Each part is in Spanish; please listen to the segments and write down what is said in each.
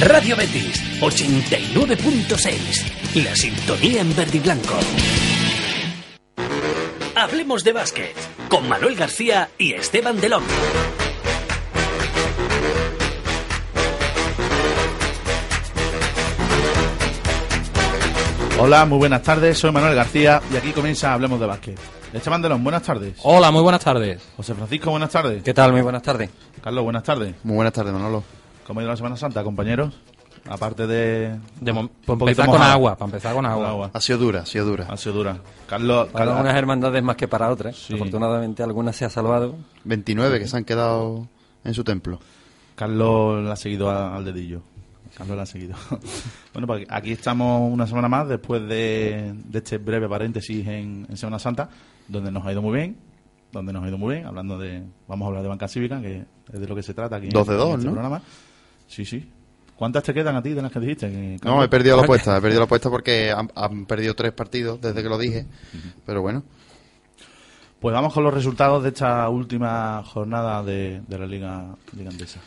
Radio Betis 89.6. La sintonía en verde y blanco. Hablemos de básquet con Manuel García y Esteban Delón. Hola, muy buenas tardes, soy Manuel García y aquí comienza Hablemos de Básquet. Esteban Delón, buenas tardes. Hola, muy buenas tardes. José Francisco, buenas tardes. ¿Qué tal? Muy buenas tardes. Carlos, buenas tardes. Muy buenas tardes, Manolo. ¿Cómo ha ido la Semana Santa, compañeros? Aparte de... De un empezar con agua, para empezar con Con agua. agua. Ha sido dura, ha sido dura. Ha sido dura. Carlos, Para Carlos- unas hermandades más que para otras. Sí. Afortunadamente algunas se ha salvado. 29 que se han quedado en su templo. Carlos la ha seguido a- al dedillo. Carlos la ha seguido. bueno, pues aquí estamos una semana más después de, de este breve paréntesis en, en Semana Santa, donde nos ha ido muy bien. Donde nos ha ido muy bien, hablando de. Vamos a hablar de banca cívica, que es de lo que se trata aquí Dos de en dos, este ¿no? programa. Sí, sí. ¿Cuántas te quedan a ti de las que dijiste? que- No, he perdido la apuesta, he perdido la apuesta porque han, han perdido tres partidos desde que lo dije. Pero bueno, Pues vamos con los resultados de esta última jornada de, de la Liga, Liga Andesa.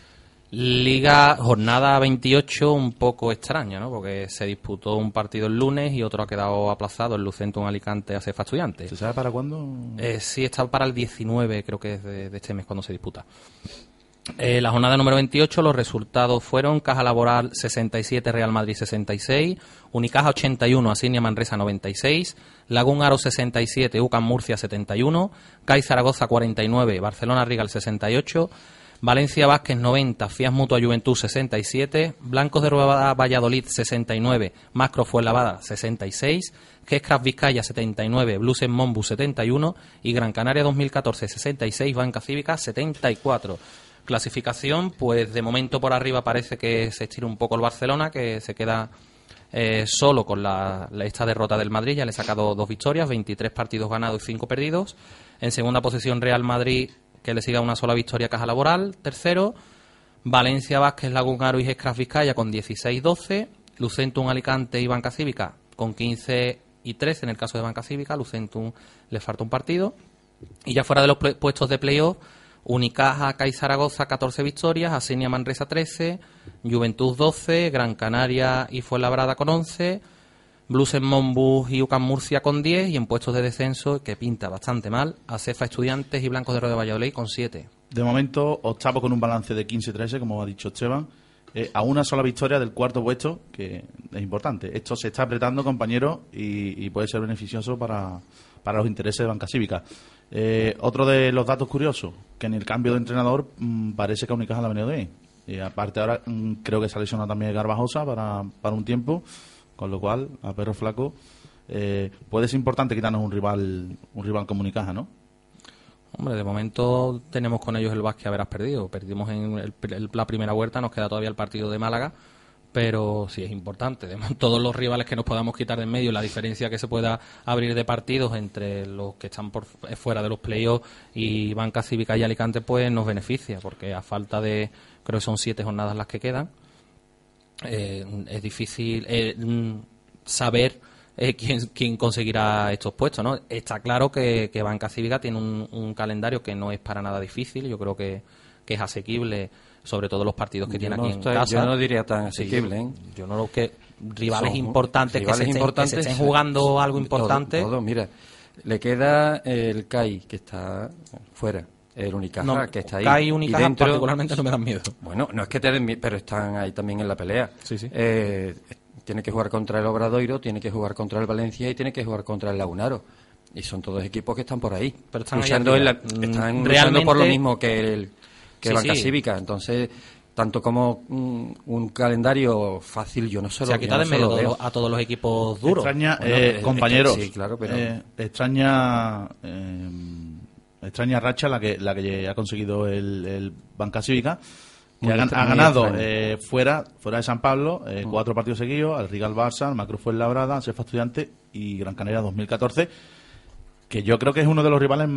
Liga jornada 28 un poco extraña, ¿no? Porque se disputó un partido el lunes y otro ha quedado aplazado, el Lucentum Alicante a Cefa Estudiantes. ¿Se sabe para cuándo? Eh, sí, está para el 19, creo que es de, de este mes cuando se disputa. Eh, la jornada número 28, los resultados fueron Caja Laboral 67, Real Madrid 66, Unicaja 81, Asinia Manresa 96, Lagún Aro 67, UCAM Murcia 71, CAI Zaragoza 49, Barcelona Rigal 68, Valencia Vázquez 90, Fias Mutua Juventud 67, Blancos de Rueda Valladolid 69, Macro Fuenlavada 66, Gescraft Vizcaya 79, Blues en Monbu 71 y Gran Canaria 2014 66, Banca Cívica 74. Clasificación, pues de momento por arriba parece que se estira un poco el Barcelona, que se queda eh, solo con la, esta derrota del Madrid, ya le ha sacado dos victorias, 23 partidos ganados y 5 perdidos. En segunda posición Real Madrid, que le siga una sola victoria Caja Laboral. Tercero, Valencia Vázquez, Lagunaro y Gescraft Vizcaya con 16-12. Lucentum Alicante y Banca Cívica con 15 y 13 en el caso de Banca Cívica. Lucentum le falta un partido. Y ya fuera de los puestos de playoff, Unicaja, CAI Zaragoza 14 victorias, Asenia Manresa 13, Juventud 12, Gran Canaria y Fuenlabrada con 11, Blues en Monbus y UCAM Murcia con 10 y en puestos de descenso, que pinta bastante mal, Acefa Estudiantes y Blancos de Río de Valladolid con 7. De momento, octavo con un balance de 15-13, como ha dicho Esteban, eh, a una sola victoria del cuarto puesto, que es importante. Esto se está apretando, compañeros, y, y puede ser beneficioso para, para los intereses de Banca Cívica. Eh, otro de los datos curiosos, que en el cambio de entrenador mm, parece que Unicaja le ha venido bien. Y aparte ahora mm, creo que se ha lesionado también Garbajosa para, para un tiempo, con lo cual, a perro flaco, eh, puede ser importante quitarnos un rival, un rival como Unicaja, ¿no? Hombre, de momento tenemos con ellos el básquet a verás perdido. Perdimos en el- el- la primera vuelta, nos queda todavía el partido de Málaga, pero sí es importante. Todos los rivales que nos podamos quitar de en medio, la diferencia que se pueda abrir de partidos entre los que están por fu- fuera de los playoffs y Banca Cívica y Alicante, pues nos beneficia, porque a falta de, creo que son siete jornadas las que quedan, eh, es difícil eh, mm, saber eh, quién, quién conseguirá estos puestos. ¿no? Está claro que, que Banca Cívica tiene un, un calendario que no es para nada difícil, yo creo que, que es asequible, sobre todo los partidos que Yo tiene no aquí en estoy- casa. yo no diría tan asequible, ¿eh? Yo no lo que rivales Son importantes, rivales que, se estén, que importantes, se estén jugando algo importante. todo, mira, le queda el CAI, que está fuera. El Unicaja, No, que está ahí. CAI y y Unicaja dentro- particularmente no me dan miedo. Bueno, no es que te den miedo, pero están ahí también en la pelea. Sí, sí. Eh, tiene que jugar contra el Obradoiro, tiene que jugar contra el Valencia y tiene que jugar contra el Lagunaro. Y son todos equipos que están por ahí. Pero están luchando, en la- arriba. Mm, están luchando por lo mismo que el que Sí, Banca sí. Cívica. Entonces, tanto como mm, un calendario fácil, yo no se lo Se ha quitado no en medio lo a todos los- a todos los equipos duros. Extraña, Bueno, eh, es- es que compañeros. sí, claro, pero- eh, extraña, eh, extraña racha la que la que ha conseguido el, el Banca Cívica, que ha, ganado eh, fuera fuera de San Pablo eh, cuatro partidos seguidos, al Rigal Barça, al Macro Fuenlabrada, al Cefa Estudiante y Gran Canaria 2014. Que yo creo que es uno de los rivales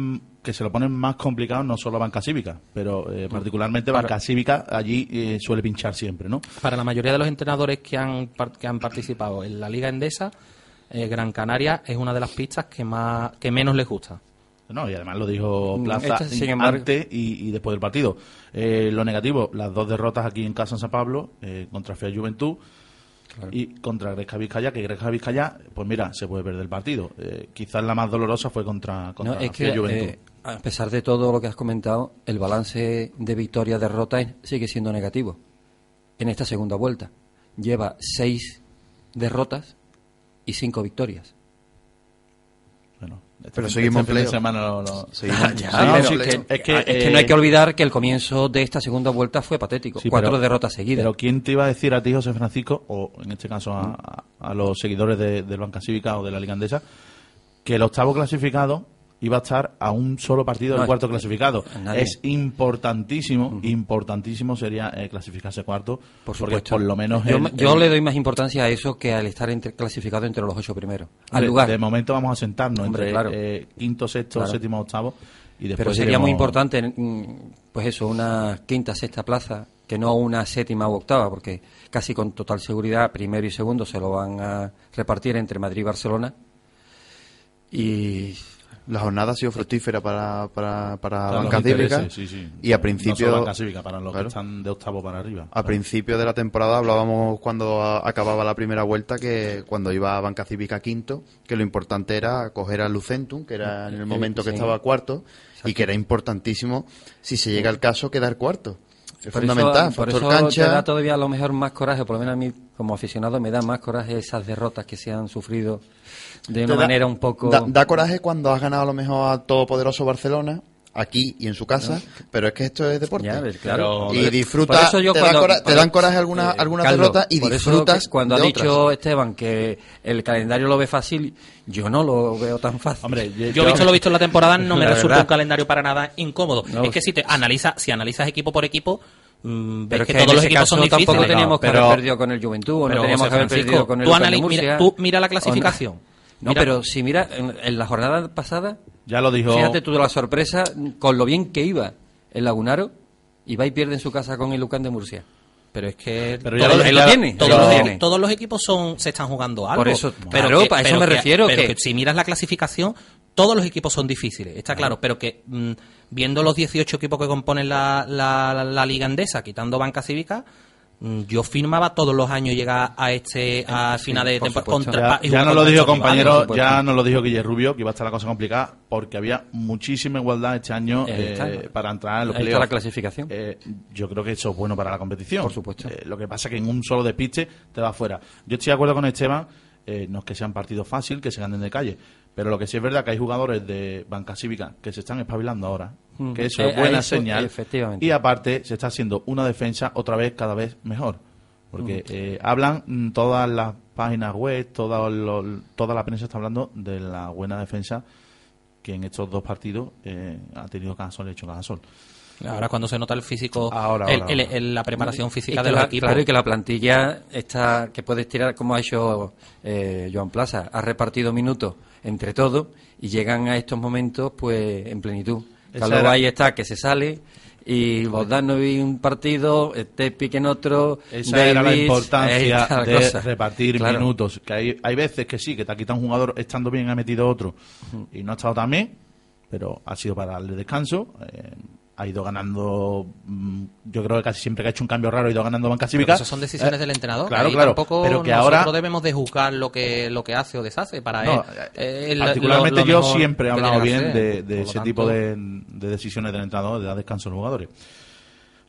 que se lo ponen más complicado, no solo Banca Cívica, pero eh, particularmente Para- Banca Cívica allí eh, suele pinchar siempre, ¿no? Para la mayoría de los entrenadores que han, que han participado en la Liga Endesa, eh, Gran Canaria es una de las pistas que más que menos les gusta. No, y además lo dijo Mm, Plaza sin embargo- antes y, y después del partido. Eh, lo negativo, las dos derrotas aquí en casa en San Pablo, eh, contra Fea Juventud y contra Gresca Vizcaya, que Gresca Vizcaya, pues mira, se puede perder el partido. Eh, quizás la más dolorosa fue contra, contra No, es que, Juventud. eh, a pesar de todo lo que has comentado, el balance de victoria-derrota sigue siendo negativo. En esta segunda vuelta lleva seis derrotas y cinco victorias. Este Pero seguimos este fin de en semana lo- lo- Seguimos- Ya, seguimos pero en que- playoff. es que, es que eh, no hay que olvidar que el comienzo de esta segunda vuelta fue patético. Sí, Cuatro pero- derrotas seguidas. Pero ¿quién te iba a decir a ti, José Francisco, o en este caso a, a- a los seguidores de, del Banca Cívica o de la Liga Andesa, que el octavo clasificado iba a estar a un solo partido del No, cuarto eh, clasificado? nadie. Es importantísimo, importantísimo sería eh, clasificarse cuarto, por supuesto. por lo menos... yo, el- yo el- le doy más importancia a eso que al estar entre- clasificado entre los ocho primeros. Al de, lugar. de momento vamos a sentarnos Hombre, entre claro. eh, quinto, sexto, Claro. séptimo, octavo, y después Pero sería muy importante, mm, pues eso, una quinta, sexta plaza, que no una séptima u octava, porque casi con total seguridad, primero y segundo se lo van a repartir entre Madrid y Barcelona. Y La jornada ha sido fructífera para, para, para Para Banca Cívica. sí, sí. Y a principio, solo Banca Cívica, para los Claro. que están de octavo para arriba. a Claro. principio de la temporada hablábamos cuando a- acababa la primera vuelta que cuando iba a Banca Cívica quinto, que lo importante era coger al Lucentum, que era en el momento que estaba cuarto, y que era importantísimo, si se llega al caso, quedar cuarto. Es por fundamental, eso, por eso cancha. te da todavía a lo mejor más coraje, por lo menos a mí como aficionado me da más coraje esas derrotas que se han sufrido de una da- manera un poco... Da, da coraje cuando has ganado a lo mejor a todopoderoso Barcelona, aquí y en su casa, pero es que esto es deporte. Ya, ves, claro. Y disfruta, Por eso yo te, da cuando- te dan coraje algunas eh, algunas Carlos, derrotas y disfrutas cuando de ha otras. dicho Esteban que el calendario lo ve fácil, yo no lo veo tan fácil. Hombre, yo- Yo, visto lo visto en la temporada, no me resulta un calendario para nada incómodo. No, es que si te analiza, si analizas equipo por equipo, mm, ves pero que, es que todos los equipos son difíciles. tampoco teníamos que pero- haber perdido con el Juventud, o no Pero, teníamos que haber perdido con el tú, Murcia. mira, tú mira la no. clasificación. No, Mira- pero si mira, en, en la jornada pasada, Ya lo dijo... fíjate tú de la sorpresa, con lo bien que iba el Lagunaro, y va y pierde en su casa con el Lucan de Murcia. Pero es que Pero todos, lo- los- tiene, todos lo los, tiene. todos los equipos son se están jugando algo. Por eso, claro, para eso me refiero, Pero que- que si miras la clasificación, todos los equipos son difíciles, está claro. Pero que mm, viendo los 18 equipos que componen la, la, la- la Liga Andesa, quitando Banca Cívica, yo firmaba todos los años llegar a este a final de por temporada Ya, ya nos lo dijo compañero, ya nos lo dijo Guillermo Rubio, que iba a estar la cosa complicada porque había muchísima igualdad este año eh, para entrar en los playoffs. la clasificación. Eh, yo creo que eso es bueno para la competición. Por supuesto. Eh, lo que pasa es que en un solo despiste te va fuera. Yo estoy de acuerdo con Esteban, eh, no es que sean partidos fácil, que se ganen de calle, pero lo que sí es verdad que hay jugadores de banca cívica que se están espabilando ahora, Mm. que eso Eh, es buena eso, señal. efectivamente. Y aparte se está haciendo una defensa otra vez cada vez mejor. Porque eh, hablan mm, todas las páginas web, toda, lo- toda la prensa está hablando de la buena defensa que en estos dos partidos eh, ha tenido Casol y hecho Casol. Ahora cuando se nota el físico, Ahora, el- ahora, el- ahora. el- la preparación física de los la- equipos. Claro, y que la plantilla está, que puedes tirar como ha hecho eh, Joan Plaza, ha repartido minutos entre todos y llegan a estos momentos pues en plenitud. Era- Valle está que se sale y Bogdanovic un partido, Tepic en otro, Esa era la ahí importancia de cosa. repartir Claro. minutos. Que hay, hay veces que sí, que te ha quitado un jugador estando bien, ha metido otro y no ha estado tan bien, pero ha sido para darle descanso. eh, ha ido ganando, mm, yo creo que casi siempre que ha hecho un cambio raro ha ido ganando banca cívica. esas son decisiones Eh, del entrenador. Claro, claro. Tampoco pero que nosotros ahora debemos de juzgar lo que lo que hace o deshace para No, él. eh, Eh, lo- particularmente lo yo siempre he hablado bien de, ese tanto, tipo de, de decisiones del entrenador, de dar descanso a los jugadores.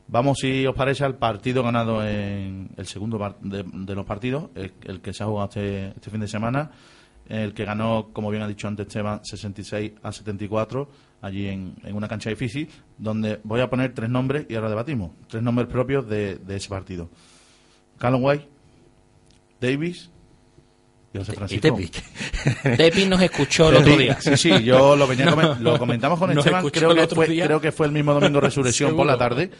Vamos, si os parece, al partido ganado en el segundo de, de los partidos, el, el que se ha jugado este, este fin de semana, el que ganó, como bien ha dicho antes Esteban, 66 a 74, allí en, en una cancha difícil, donde voy a poner tres nombres y ahora debatimos. Tres nombres propios de, de ese partido. Callum Davis y José Y Francisco. Tepic. Tepi nos escuchó el otro Sí, día. Sí, sí, yo lo, venía comen- lo comentamos con Esteban, creo el que, fue, día. creo que fue el mismo domingo Resurrección por la tarde,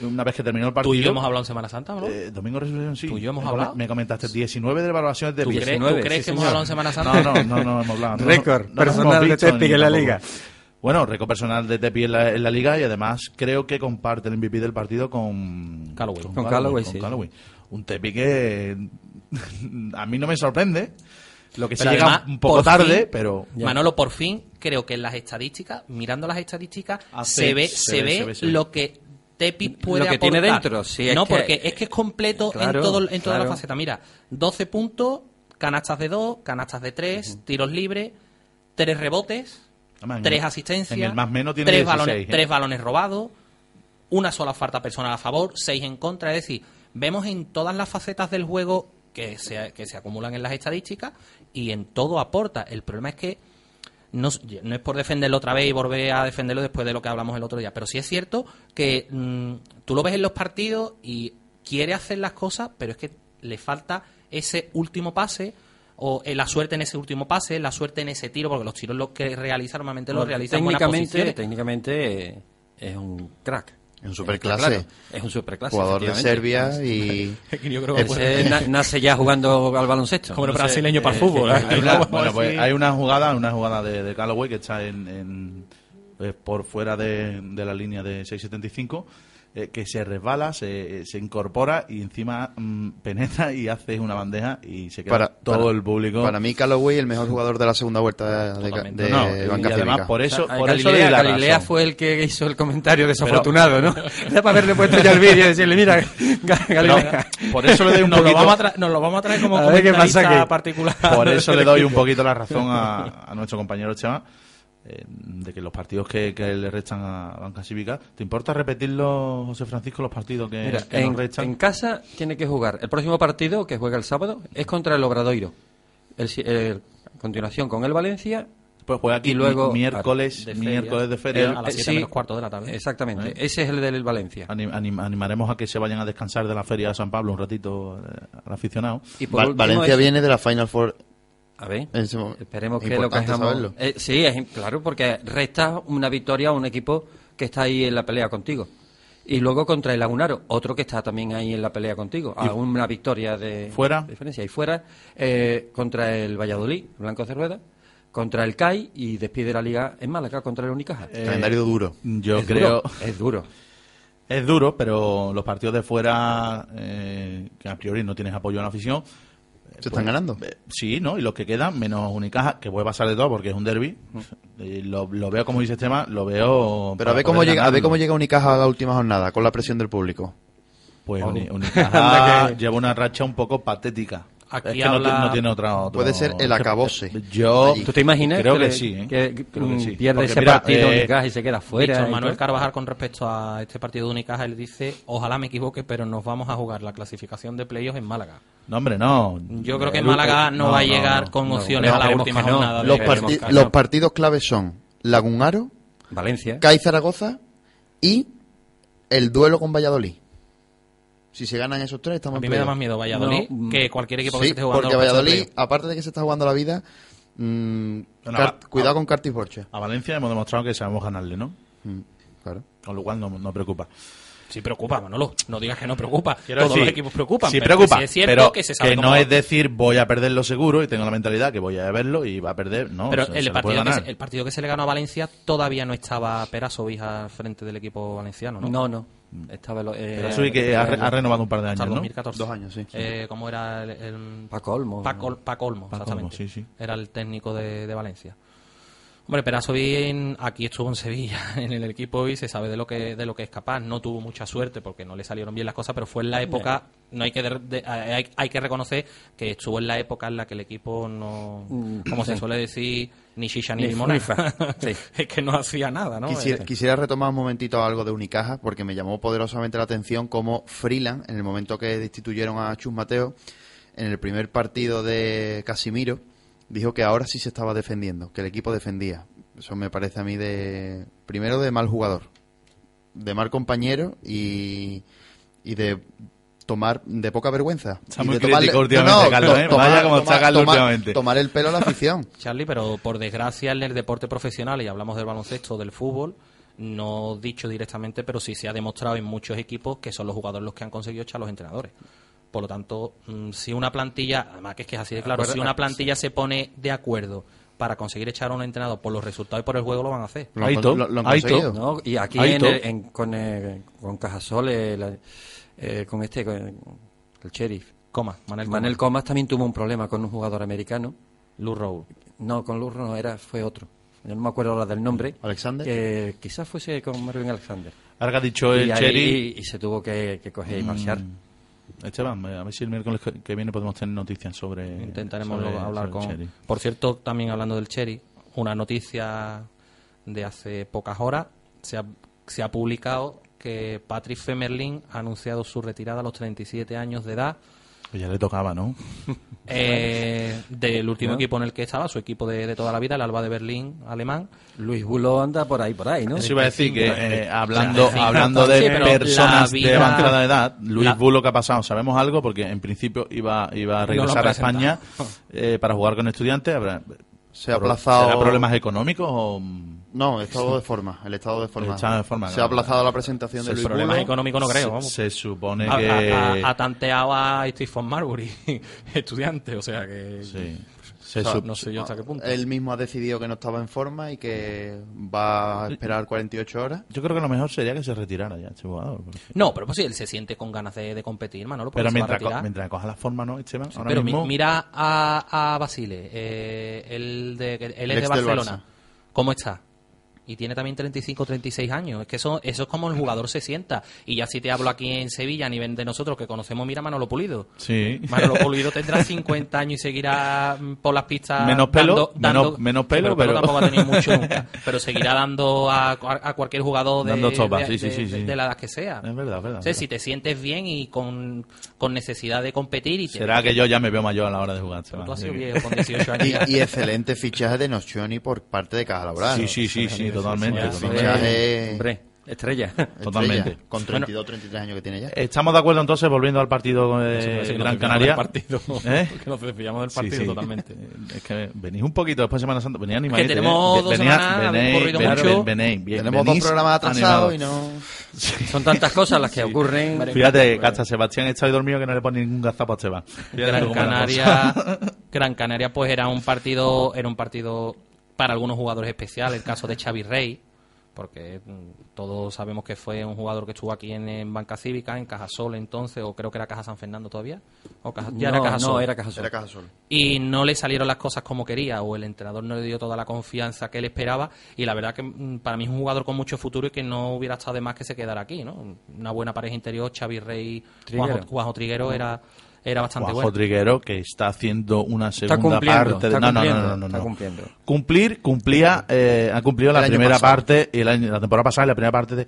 una vez que terminó el Tú partido. y yo hemos hablado en Semana Santa, ¿no? Eh, domingo Resurrección, sí. Tú y yo hemos me, hablado. Me comentaste 19 de evaluaciones de ¿Tú Bielsa. crees, tú 19, crees sí, que hemos señor. hablado en Semana Santa? No, no, no, no hemos hablado. no, Récord no personal hemos de ni en la tampoco. Bueno, récord personal de Tepi en la, en la liga y además creo que comparte el MVP del partido con Callaway. Con Callaway, con sí. Callaway. Un Tepi que a mí no me sorprende, Lo que se llega un poco tarde, fin, pero... Manolo, por fin, creo que en las estadísticas, mirando las estadísticas, Hace- se ve, se se, ve, ve, se ve, se ve. lo que Tepi puede Lo que tiene aportar. dentro, sí, no, que- porque es que es completo Claro, en, todo, en toda claro. la faceta. Mira, 12 puntos, canastas de 2, canastas de 3, tiros libres, 3 rebotes, Además, en 3 el- asistencias, en el más menos tiene 3 16, balones, ¿eh? tres balones robados, una sola falta personal a favor, 6 en contra. Es decir, vemos en todas las facetas del juego que se, que se acumulan en las estadísticas y en todo aporta. El problema es que no, no es por defenderlo otra vez y volver a defenderlo después de lo que hablamos el otro día, pero sí es cierto que mm, tú lo ves en los partidos y quiere hacer las cosas, pero es que le falta ese último pase o eh, la suerte en ese último pase, la suerte en ese tiro, porque los tiros los que realiza normalmente los realiza en técnicamente, posiciones. técnicamente eh, es un crack. Es un superclase. claro, es un superclase. Jugador de. Serbia y... Yo creo que Ese nace ya jugando al baloncesto. como el No sé, brasileño para el eh, fútbol. eh, ¿eh? Hay una, bueno, pues hay una jugada, una jugada de, de Callaway que está en, en- por fuera de, de la línea de 6.75 eh, que se resbala, se, se incorpora y encima mm, penetra y hace una bandeja y se queda Para, todo para- el público. Para mí, Callaway, el mejor jugador de la segunda vuelta de, Totalmente. de, No, de y Banca además por eso, O sea, por eso le Galilea, la Galilea fue el que hizo el comentario desafortunado, ¿no? Era para haberle puesto ya el vídeo y decirle, mira, Ga- Galilea. No, por eso le doy un nos, lo poquito, vamos a tra- nos lo vamos a traer como A ver qué pasa comentarista particular. por eso le doy un poquito la razón a, a nuestro compañero Chema eh, de que los partidos que, que le restan a Banca Cívica, ¿te importa repetirlo, José Francisco, los partidos que, Mira, que en, nos restan? en casa tiene que jugar. El próximo partido, que juega el sábado, es contra el Obradoiro. El, el- a continuación con el Valencia. Pues juega aquí y luego- mi- miércoles, de feria. miércoles de feria. a las Eh, 7 sí. menos cuarto de la tarde. Exactamente. ¿Eh? Ese es el del Valencia. Anim- anim- animaremos a que se vayan a descansar de la feria de San Pablo un ratito eh, al aficionado. Y por Va- último, Valencia eso- viene de la Final Four A ver. en ese momento. Esperemos Es que lo saberlo. Eh, sí, es, claro, porque resta una victoria a un equipo que está ahí en la pelea contigo. Y luego contra el Lagunaro, otro que está también ahí en la pelea contigo. A una victoria de ¿Fuera? diferencia. Y fuera, eh, contra el Valladolid, Blanco Cerrueda, contra el CAI y despide la liga en Málaga contra el Unicaja. Calendario duro. Yo es creo. Duro, es duro. Es duro, pero los partidos de fuera, eh, que a priori no tienes apoyo en la afición. Se están ganando. eh, sí, ¿no? Y los que quedan, menos Unicaja, que puede pasar de todo porque es un derby. Eh, lo, lo veo como dice Chema, lo veo. Pero a ver cómo llega, a ver cómo llega Unicaja a la última jornada con la presión del público. Pues Oh. Uni- Unicaja Anda que- lleva una racha un poco patética. Aquí es que no, habla- ti- no tiene otra, otro- Puede ser el acabose. Yo Allí. ¿Tú te imaginas creo que, que, le- sí, ¿eh? que, Creo que sí. pierde Porque ese mira, partido eh, Unicaja y se queda fuera? Y Manuel? Carvajal con respecto a este partido de Unicaja, él dice, ojalá me equivoque, pero nos vamos a jugar la clasificación de playoffs en Málaga. No, hombre, no. Yo creo que El- Málaga no, va a llegar no. con no, opciones no, a la última jornada. de- Los, parti- partidos claves son Lagunaro, Valencia. CAI Zaragoza y el duelo con Valladolid. Si se ganan esos tres, estamos A mí en me da más miedo Valladolid No, que cualquier equipo que se esté jugando. porque Valladolid, aparte de que se está jugando la vida, mm, a- cuidado a- con Cartis Borcha. A Valencia hemos demostrado que sabemos ganarle, ¿no? Mm, claro. Con lo cual no, no preocupa. Sí preocupa, Manolo. No digas que no preocupa. Quiero Todos decir, los equipos preocupan. Sí pero preocupa, que sí es cierto pero que se sabe no cómo- es decir voy a perderlo seguro y tengo la mentalidad que voy a verlo y va a perder. No, Pero se- el, partido que ganar. se, el partido que se le ganó a Valencia todavía no estaba Perasovic al frente del equipo valenciano, ¿no? No, no. Estaba lo- eh, Pero eso y que ha, re- ha renovado un par de años, el ¿no? 2014. Dos años, sí. Eh, ¿Cómo era el...? el- Paco Olmo. Paco, Ol- Paco Olmo, Paco exactamente. Sí, sí. Era el técnico de, de Valencia. Hombre, Perasovic aquí estuvo en Sevilla, en el equipo y se sabe de lo que de lo que es capaz. No tuvo mucha suerte porque no le salieron bien las cosas, pero fue en la época, no hay que de- de- hay, hay que reconocer que estuvo en la época en la que el equipo no, Mm, como se suele decir, ni shisha ni, Ni sí. es que no hacía nada, ¿no? Quisiera, Eh, quisiera retomar un momentito algo de Unicaja, porque me llamó poderosamente la atención cómo Freeland, en el momento que destituyeron a Chus Mateo, en el primer partido de Casimiro, dijo que ahora sí se estaba defendiendo, que el equipo defendía. Eso me parece a mí de, primero, de mal jugador, de mal compañero y, y de tomar de poca vergüenza. Está Y muy de crítico últimamente, Carlos, ¿eh? Vaya como está Carlos últimamente. tomar el pelo a la afición. Charlie, pero por desgracia en el deporte profesional, y hablamos del baloncesto, del fútbol, no dicho directamente, pero sí se ha demostrado en muchos equipos que son los jugadores los que han conseguido echar a los entrenadores. Por lo tanto, mm, si una plantilla, además que es que es así de claro, si una plantilla se pone de acuerdo para conseguir echar a un entrenador por los resultados y por el juego, lo van a hacer. Lo han, con- lo- lo han conseguido. ¿no? Y aquí Ahí en to. el- en- con, eh, con Cajasol, eh, la- eh, con este, con el sheriff. Coma, Manel. Manel Comas también tuvo un problema con un jugador americano Lou Rowe. No, con Lurro no era, fue otro. Yo no me acuerdo ahora del nombre. ¿Alexander? Que quizás fuese con Marvin Alexander. Ahora que ha dicho el y, ahí- Cherry... y se tuvo que, que coger y marchar. Esteban, a ver si el miércoles que- viene podemos tener noticias sobre... Intentaremos sobre- hablar sobre con. Cherry. Por cierto, también hablando del Cherry, una noticia de hace pocas horas se ha, se ha publicado que Patrick Femerlin ha anunciado su retirada a los 37 años de edad Pues ya le tocaba, ¿no? eh, del último equipo en el que estaba, su equipo de, de toda la vida, el Alba de Berlín alemán. Luis Bulo anda por ahí, por ahí, ¿no? Eso iba a decir que eh, hablando, sí, hablando de sí, personas de avanzada edad, Luis la- Bulo que ha pasado, ¿sabemos algo? Porque en principio iba, iba a No regresar a. España eh, para jugar con estudiantes. Se ha ¿Será aplazado... problemas económicos o...? No, estado de forma. El estado de forma. El estado de forma, Se claro. ha aplazado la presentación de El Luis problema Bulo. económico no creo, vamos. Se supone Ha, que... ha- ha- ha tanteado a Stephen Marbury, estudiante, o sea que. sí. Se O sea, sup- No sé yo hasta qué punto. Él mismo ha decidido que no estaba en forma y que va a esperar 48 horas. Yo creo que lo mejor sería que se retirara ya este jugador. porque- No, pero pues sí, él se siente con ganas de, de competir, Manolo. Pero mientras, co- mientras coja la forma, ¿no, Esteban? Pero mismo... mira a, a Basile, eh, el de, él es El de Barcelona. ¿Cómo está? Y tiene también 35 36 años. Es que eso, eso es como el jugador se sienta. Y ya si te hablo aquí en Sevilla, a nivel de nosotros que conocemos, mira Manolo Pulido. Sí. Manolo Pulido tendrá 50 años y seguirá mm, por las pistas. Menos pelo, dando- menos- menos pelo, pero- tampoco ha tenido mucho nunca. Pero seguirá dando a, a cualquier jugador de, Dando de- sí, sí, de- sí, de- sí. de la edad que sea. Es verdad, es verdad. O sea, si te sientes bien y con, con necesidad de competir y te- Será que yo ya me veo mayor a la hora de jugar. Tú has sido viejo con 18 años. Y, y excelente fichaje de Nocioni por parte de Caja Laboral. Sí, sí, sí, sí, totalmente. sí, totalmente. Hombre, estrella. Estrella, Totalmente. Con 32, 33 años que tiene ya. Estamos de acuerdo entonces, volviendo al partido de Sí, Gran Canaria. partido. ¿Eh? Que nos desviamos del partido sí. totalmente. Es que venís un poquito después de Semana Santa. Venía animadito. Que tenemos ¿eh? dos Venía- semanas, venéis- venéis, bien, Tenemos dos programas atrasados y no... Son tantas cosas las que ocurren. Fíjate, que hasta Sebastián está hoy dormido que no le pone ningún gazapo a Esteban. Gran Canaria. Gran Canaria, pues era un partido, era un partido para algunos jugadores especial. El caso de Xavi Rey, porque mm, todos sabemos que fue un jugador que estuvo aquí en, en Banca Cívica, en Cajasol entonces, o creo que era Caja San Fernando todavía, o Caja, ya no, era Cajasol. no, era Cajasol. Era Caja Sol. y no le salieron las cosas como quería o el entrenador no le dio toda la confianza que él esperaba y la verdad que mm, para mí es un jugador con mucho futuro y que no hubiera estado de más que se quedara aquí ¿no? una buena pareja interior Xavi Rey Triguero. Juanjo, Juanjo Triguero era era bastante Juanjo bueno Triguero, que está haciendo una segunda parte de... No, no, no, no, no, está cumpliendo. Cumplir, cumplía, eh, ha cumplido la El primera pasado. parte, y la temporada pasada y la primera parte de...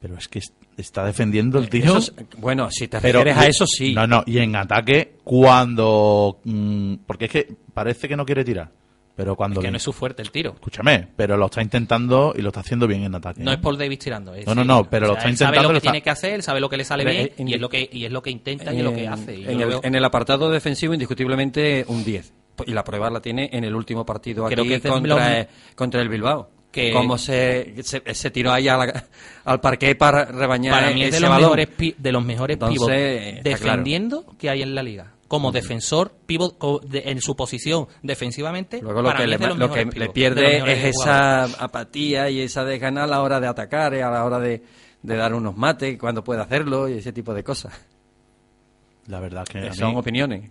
Pero es que es- está defendiendo el tío. Eso es- bueno, si te Pero- refieres a eso, sí. No, no, y en ataque cuando... mm, porque es que parece que no quiere tirar, pero cuando... que no es su fuerte el tiro Escúchame, pero lo está intentando y lo está haciendo bien en ataque. no ¿eh? es Paul Davis tirando es No, no, él. no, pero lo está él sabe intentando, lo lo que está- tiene que hacer él sabe lo que le sale Pero, bien eh, en- y es lo que y es lo que intenta y es lo que hace en, lo el, veo- en el apartado defensivo, indiscutiblemente un 10. Y la prueba la tiene en el último partido Creo aquí que contra, eh, el Bilbao. Que- Como se, se, se tiró ahí a la- al parque para rebañar para mí es ese de los mejores pi- de los mejores Entonces, defendiendo que hay en la liga como defensor pivot de- en su posición defensivamente Luego lo que, le, lo que pierde es esa apatía y esa desgana a la hora de atacar, eh, a la hora de, de dar unos mates, cuando puede hacerlo y ese tipo de cosas. La verdad que... a mí- Son opiniones.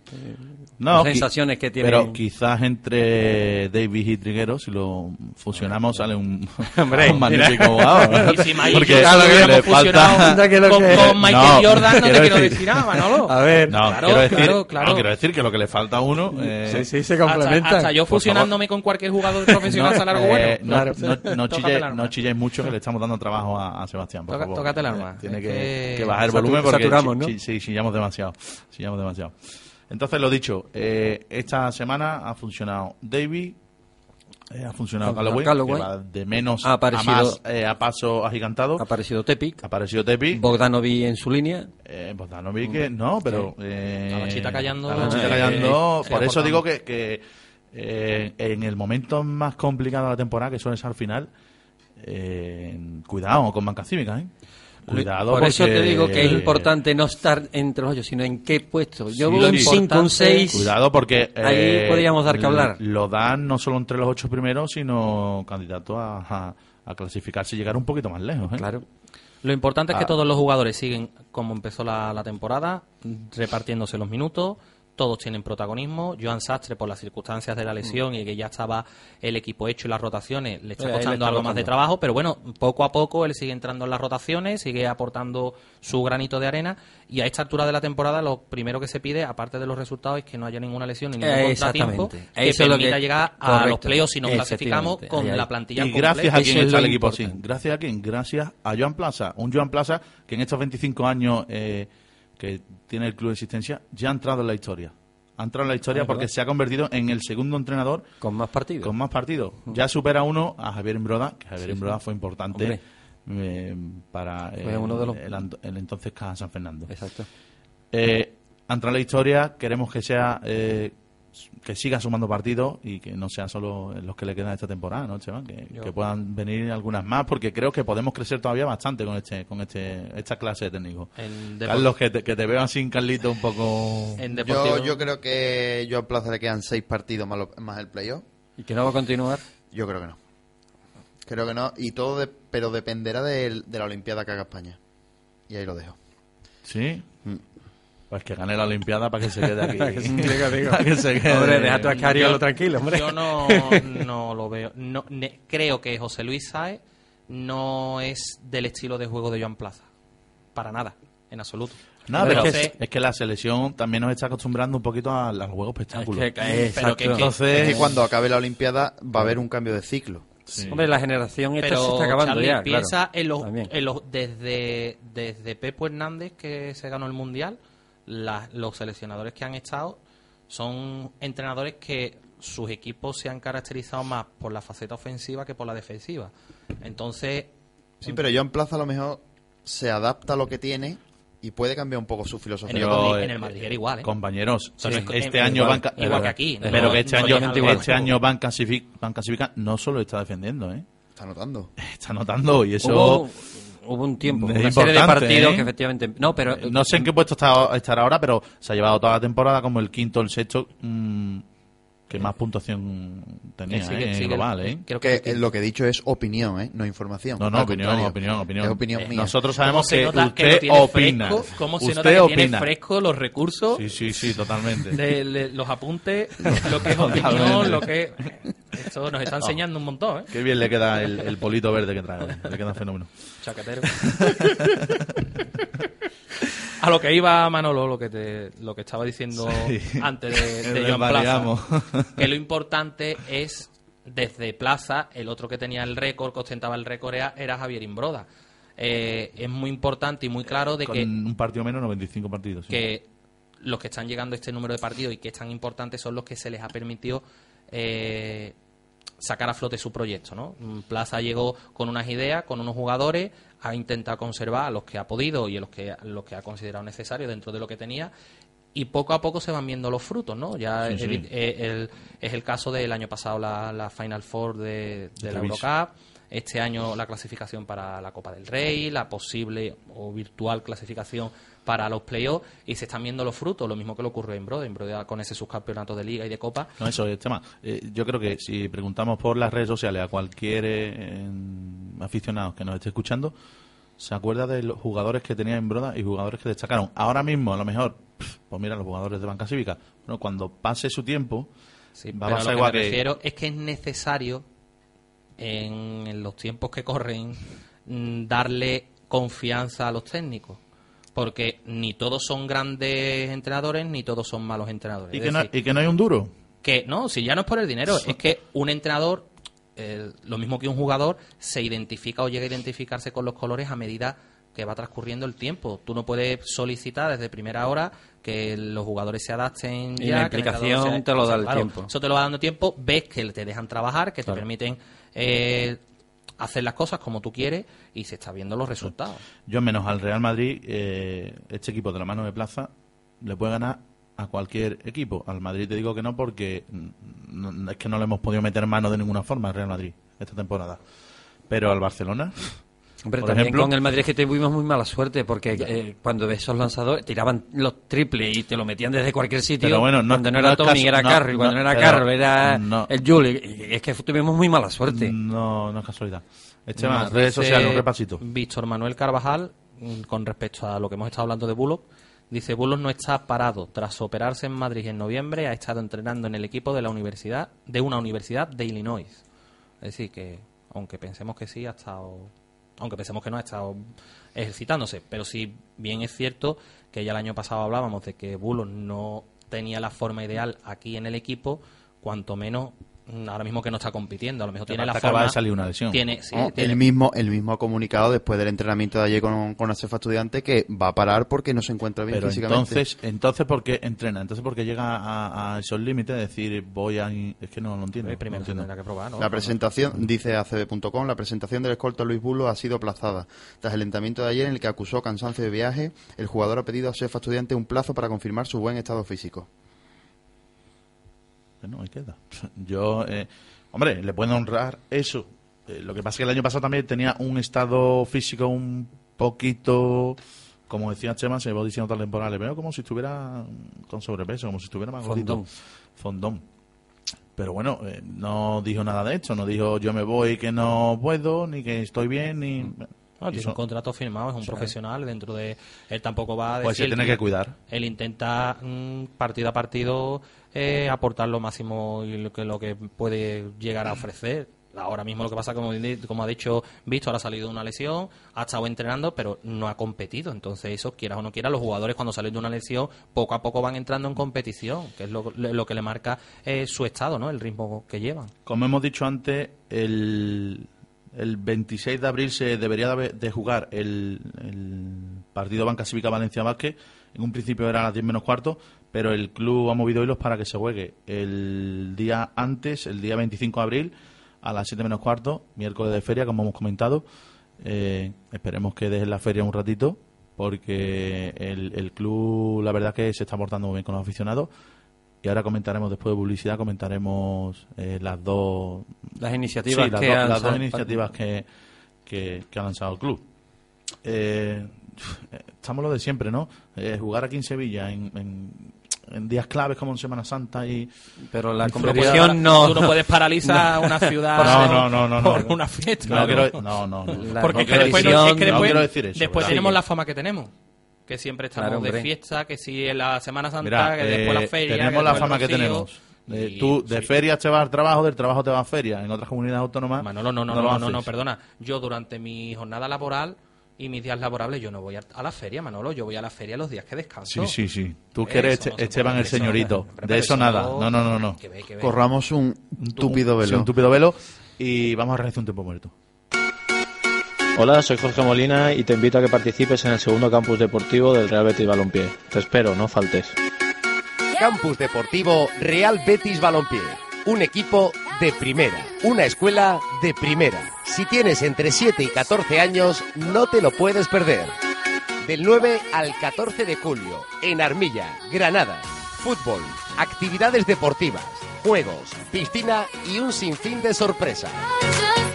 No, las sensaciones que Pero tienen. quizás entre Davis y Triguero, si lo fusionamos, sale un, Hombre, un magnífico jugador. Y si Porque Jordan lo le Anda que lo con, que- con Michael No, Jordan, no te quiero decir- decir nada, Manolo. A ver, No, Claro, quiero decir, claro, claro. no, quiero decir que lo que le falta a uno... eh, sí, sí, se Hasta, complementa. hasta yo Por fusionándome con cualquier jugador profesional a largo eh, bueno. no, Claro. no, no, chilléis, mucho que le estamos dando trabajo a, a Sebastián, por Toca- favor. tócate el arma. Tiene que, que que bajar el volumen porque sí, chillamos demasiado. Chillamos demasiado. Entonces, lo dicho, eh, esta semana ha funcionado Davy, eh, ha funcionado Callaway, que Callaway. va de menos Ha aparecido- a más eh, a paso agigantado. Ha aparecido Tepic, Ha aparecido Tepi. Bogdanovic en su línea. Eh, Bogdanovic, que no, pero. Eh, La bachita callando. Eh, callando. eh, por eh, eso digo que, que, eh, en el momento más complicado de la temporada, que suele ser al final, eh, cuidado con Banca Cívica, ¿eh? Cuidado Por eso te digo que es importante no estar entre los ocho, sino en qué puesto. Yo Sí, un sí. 5, un 6. Cuidado porque. Ahí eh, podríamos dar que hablar. Lo dan no solo entre los ocho primeros, sino candidato a, a, a clasificarse y llegar un poquito más lejos. ¿eh? Claro. Lo importante es que Ah. todos los jugadores siguen como empezó la, la temporada, repartiéndose los minutos, todos tienen protagonismo. Joan Sastre, por las circunstancias de la lesión y que ya estaba el equipo hecho y las rotaciones, le está Eh, costando está algo más de trabajo, pero bueno, poco a poco él sigue entrando en las rotaciones, sigue aportando su granito de arena y a esta altura de la temporada lo primero que se pide, aparte de los resultados, es que no haya ninguna lesión ni ningún Eh, contratiempo que Eso es permita que- llegar a los playoffs si nos clasificamos con Ahí, ahí. la plantilla Y completa. gracias a Eso es está el equipo así. Gracias a quién. Gracias a Joan Plaza. Un Joan Plaza que en estos 25 años eh, que tiene el club de existencia ya ha entrado en la historia. Ha entrado en la historia Ah, porque verdad. se ha convertido en el segundo entrenador Con más partidos. con más partidos. Ya supera uno a Javier Imbroda, que Javier Imbroda fue importante eh, para Fue el, uno de los- el ant- el entonces Caja San Fernando. Exacto. Eh, ha entrado en la historia, queremos que sea eh, que siga sumando partidos y que no sean solo los que le quedan esta temporada, ¿no, Esteban? Que, Yo- que puedan venir algunas más, porque creo que podemos crecer todavía bastante con este con este esta clase de técnicos. En Depor- Carlos, que te, que te veo así, Carlito, un poco... en Yo, yo creo que Joan Plaza le quedan seis partidos más, lo- más el playoff. ¿Y que no va a continuar? Yo creo que no. Creo que no. Y todo, de- pero dependerá de, la Olimpiada que haga España. Y ahí lo dejo. ¿Sí? Pues que gane la Olimpiada para que se quede aquí. Que digo, digo. Para que se quede. Hombre, deja tu Ascario Yo- tranquilo, hombre. Yo no, no lo veo. No, ne- creo que José Luis Saez no es del estilo de juego de Joan Plaza. Para nada, en absoluto. No, pero es, es que la selección también nos está acostumbrando un poquito a, los juegos espectáculos. Es que- Pero que- Entonces, Es que cuando acabe la Olimpiada va a haber un cambio de ciclo. Sí. Hombre, la generación esta Pero se está acabando Charlie, ya. piensa claro. en los, También. en los- desde, desde Pepo Hernández que se ganó el Mundial, la- los seleccionadores que han estado son entrenadores que sus equipos se han caracterizado más por la faceta ofensiva que por la defensiva. Entonces, Sí, pero Joan Plaza a lo mejor se adapta a lo que tiene y puede cambiar un poco su filosofía. En el Pero, Madrid- en el Madrid era igual, ¿eh? Compañeros, Sí, este en- año igual, van, igual que aquí. Pero que este no año, este año van clasific, van clasifica no solo está defendiendo, ¿eh? Está notando. está notando y eso hubo un tiempo, Es una serie de partidos ¿eh? que efectivamente... No, pero... no sé en qué puesto está estará ahora, pero se ha llevado toda la temporada como el quinto, el sexto mm, que más puntuación tenía Eh, sigue- ¿eh? en sigue- global, ¿eh? creo Que que eh, lo que he dicho es opinión, ¿eh? no información. No, no, Al opinión, contrario, opinión, opinión. Es opinión Eh, mía. Nosotros ¿Cómo sabemos se que usted opina. fresco? ¿Cómo se usted nota que opina. tiene fresco los recursos? Sí, sí, sí, totalmente. de, de los apuntes, lo que es opinión, lo que esto nos está enseñando un montón, ¿eh? Qué bien le queda el, el polito verde que trae. Le queda fenómeno. Chaquetero. A lo que iba Manolo, lo que te, lo que estaba diciendo Sí. antes de, de Joan Plaza, que lo importante es desde Plaza, el otro que tenía el récord, que ostentaba el récord era, era Javier Imbroda. Eh, es muy importante y muy claro de Con que un partido menos, 95 partidos. sí. que los que están llegando a este número de partidos y que es tan importante son los que se les ha permitido eh, sacar a flote su proyecto. ¿no? Mm, Plaza llegó con unas ideas, con unos jugadores, ha intentado conservar a los que ha podido y a los que, los que ha considerado necesario dentro de lo que tenía. Y poco a poco se van viendo los frutos, ¿no? Ya Sí, sí. evi- eh, el- es el caso del año pasado la, la Final Four de, de la. Eurocup, este año la clasificación para la Copa del Rey, la posible o virtual clasificación para los playoffs y se están viendo los frutos, lo mismo que le ocurrió en Brode, en Brode con ese subcampeonato de liga y de copa. No, eso es tema. Eh, yo creo que si preguntamos por las redes sociales a cualquier eh, aficionado que nos esté escuchando, se acuerda de los jugadores que tenía en Broda y jugadores que destacaron. Ahora mismo, a lo mejor, pues mira, los jugadores de Banca Cívica. Bueno, cuando pase su tiempo, Sí, va a pasar lo que igual me que- refiero es que es necesario en, en los tiempos que corren mm, darle confianza a los técnicos. Porque ni todos son grandes entrenadores, ni todos son malos entrenadores. y Es que, no, y que no hay un duro. que no, si ya no es por el dinero, es que un entrenador, eh, lo mismo que un jugador, se identifica o llega a identificarse con los colores a medida que va transcurriendo el tiempo. Tú no puedes solicitar desde primera hora que los jugadores se adapten Y ya. la que el implicación sea- te lo da el claro, tiempo. Eso te lo va dando tiempo, ves que te dejan trabajar, que te permiten eh, hacer las cosas como tú quieres y se está viendo los resultados. Yo, menos al Real Madrid, eh, este equipo de la mano de plaza le puede ganar a cualquier equipo. Al Madrid te digo que no porque no- es que no le hemos podido meter mano de ninguna forma al Real Madrid esta temporada. Pero al Barcelona, Hombre, Por también ejemplo- con el Madrid es que tuvimos muy mala suerte porque eh, cuando esos lanzadores tiraban los triples y te lo metían desde cualquier sitio. Pero bueno, no- cuando no era caso- era no, Carroll, cuando no, no, era Carroll era no. el Juli. Y Es que tuvimos muy mala suerte. no, no es casualidad. Esteban, Nos redes sociales, un repasito. Víctor Manuel Carvajal, mm, con respecto a lo que hemos estado hablando de Bullock, Dice, Bulos no está parado. Tras operarse en Madrid en noviembre, ha estado entrenando en el equipo de la universidad, de una universidad de Illinois. Es decir, que aunque pensemos que sí, ha estado, aunque pensemos que no ha estado ejercitándose, pero sí bien es cierto que ya el año pasado hablábamos de que Bulos no tenía la forma ideal aquí en el equipo, cuanto menos ahora mismo que no está compitiendo, a lo mejor tiene la acaba forma de salir una lesión. tiene, sí, No, tiene- el mismo el mismo ha comunicado después del entrenamiento de ayer con, con la cefa estudiante que va a parar porque no se encuentra bien Pero físicamente. entonces, entonces ¿por qué entrena? Entonces, ¿por qué llega a, a esos límites de decir voy a... Es que no lo entiendo. Primero no entiendo. tendrá que probar, ¿no? La presentación, dice ACB.com, la presentación del escolta Luis Bulo ha sido aplazada. Tras el entrenamiento de ayer en el que acusó cansancio de viaje, el jugador ha pedido a Cefa Estudiante un plazo para confirmar su buen estado físico. Bueno, ahí queda. Yo, eh, hombre, le puedo honrar eso. Eh, lo que pasa es que el año pasado también tenía un estado físico un poquito, como decía Chema, se va diciendo toda la temporada, le veo como si estuviera con sobrepeso, como si estuviera más gordito. Fondón. Fondón. Pero bueno, eh, no dijo nada de esto, no dijo yo me voy que no puedo, ni que estoy bien, ni... No, tiene Eso- un contrato firmado, es un profesional dentro de... Él tampoco va a decir... Pues se tiene que cuidar. Él intenta mm, partido a partido eh, aportar lo máximo y lo que, lo que puede llegar a ofrecer. Ahora mismo lo que pasa, como, como ha dicho Víctor, ha salido de una lesión, ha estado entrenando, pero no ha competido. Entonces, eso, quieras o no quieras, los jugadores cuando salen de una lesión, poco a poco van entrando en competición, que es lo, que le marca eh, su estado, ¿no? El ritmo que llevan. Como hemos dicho antes, el, el 26 de abril se debería de, de jugar el, el partido Banca Cívica Valencia Vázquez. En un principio era a las 10 menos cuarto, pero el club ha movido hilos para que se juegue el día antes, el día 25 de abril, a las 7 menos cuarto, miércoles de feria, como hemos comentado. Eh, esperemos que dejen la feria un ratito, porque el, el club, la verdad, que se está portando muy bien con los aficionados. Y ahora comentaremos, después de publicidad, comentaremos eh, las dos Las iniciativas Sí, las, que dos- han las dos sal- iniciativas que, que, que ha lanzado el club. Eh, estamos lo de siempre, ¿no? Eh, jugar aquí en Sevilla en, en, en días claves como en Semana Santa y... Pero la no competición no... Tú no puedes paralizar una ciudad No, no, no, no, no. por una fiesta. No, quiero, no, no, no. Porque no que después, decir- no- es que no después, decir eso. después tenemos la fama que tenemos. Que siempre estamos Claro, de fiesta, que si en la Semana Santa, que después eh, la feria. tenemos la fama que tenemos. Eh, tú de sí. feria te vas al trabajo, del trabajo te vas a feria. En otras comunidades autónomas Manolo, no, no, lo no, no, no, haces. perdona. Yo durante mi jornada laboral y mis días laborables, yo no voy a, a la feria, Manolo. Yo voy a la feria los días que descanso. Sí, sí, sí. Tú que eres no Este- Esteban el señorito. De eso nada. No, no, no, no. Que ve, que ve. Corramos un túpido Sí, velo. un túpido velo y vamos a realizar un tiempo muerto. Hola, soy Jorge Molina y te invito a que participes en el segundo campus deportivo del Real Betis Balompié. Te espero, no faltes. Campus Deportivo Real Betis Balompié. Un equipo de primera, una escuela de primera. Si tienes entre 7 y 14 años, no te lo puedes perder. Del 9 al 14 de julio, en Armilla, Granada. Fútbol, actividades deportivas, juegos, piscina y un sinfín de sorpresas.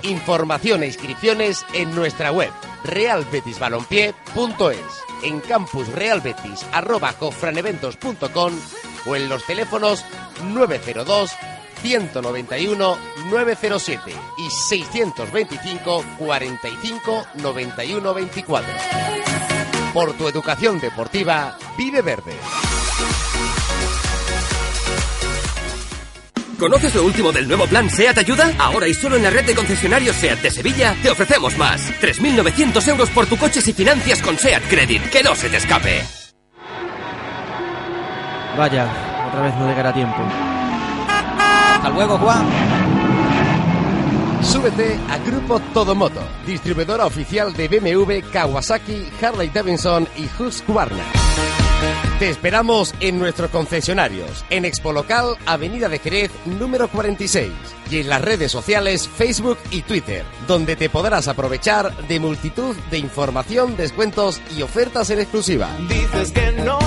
Información e inscripciones en nuestra web realbetisbalompié.es, en campus o en los teléfonos 902 191 907 y 625 45 91 24. Por tu educación deportiva, vive verde. ¿Conoces lo último del nuevo plan SEAT Ayuda? Ahora y solo en la red de concesionarios SEAT de Sevilla te ofrecemos más. 3.900 euros por tu coche si financias con SEAT Credit. Que no se te escape. Vaya, otra vez no llegará tiempo. Hasta luego, Juan. Súbete a Grupo Todomoto, distribuidora oficial de BMW, Kawasaki, Harley Davidson y Husqvarna. Te esperamos en nuestros concesionarios, en Expo Local, Avenida de Jerez, número 46, y en las redes sociales Facebook y Twitter, donde te podrás aprovechar de multitud de información, descuentos y ofertas en exclusiva. Dices que no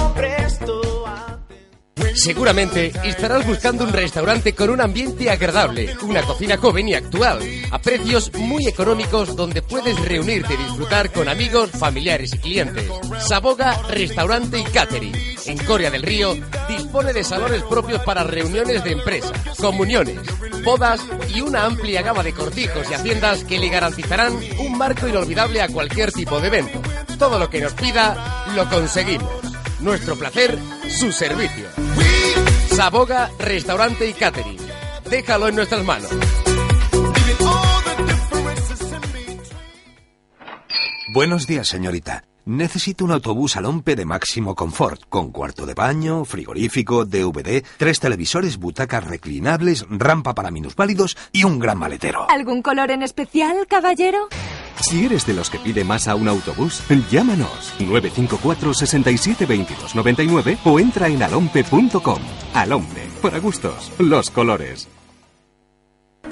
Seguramente estarás buscando un restaurante con un ambiente agradable, una cocina joven y actual, a precios muy económicos donde puedes reunirte y disfrutar con amigos, familiares y clientes. Saboga Restaurante y Catering. En Coria del Río dispone de salones propios para reuniones de empresa, comuniones, bodas y una amplia gama de cortijos y haciendas que le garantizarán un marco inolvidable a cualquier tipo de evento. Todo lo que nos pida, lo conseguimos. Nuestro placer, su servicio. Saboga, restaurante y catering. Déjalo en nuestras manos. Buenos días, señorita. Necesito un autobús al Ompe de máximo confort, con cuarto de baño, frigorífico, DVD, tres televisores, butacas reclinables, rampa para minusválidos y un gran maletero. ¿Algún color en especial, caballero? Si eres de los que pide más a un autobús, llámanos 954 67 22 99 o entra en alompe.com. Alompe, para gustos, los colores.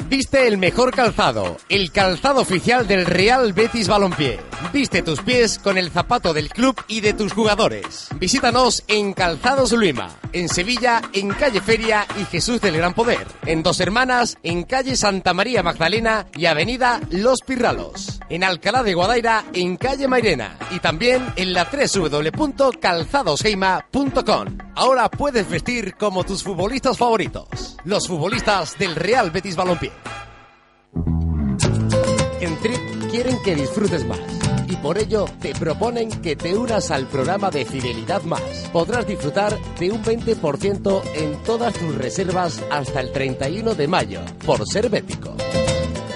Viste el mejor calzado, el calzado oficial del Real Betis Balompié. Viste tus pies con el zapato del club y de tus jugadores. Visítanos en Calzados Luima, en Sevilla, en Calle Feria y Jesús del Gran Poder. En Dos Hermanas, en Calle Santa María Magdalena y Avenida Los Pirralos. En Alcalá de Guadaira, en Calle Mairena. Y también en la www.calzadosheima.com. Ahora puedes vestir como tus futbolistas favoritos. Los futbolistas del Real Betis Balompié. En Trip quieren que disfrutes más y por ello te proponen que te unas al programa de Fidelidad Más. Podrás disfrutar de un 20% en todas tus reservas hasta el 31 de mayo por ser bético.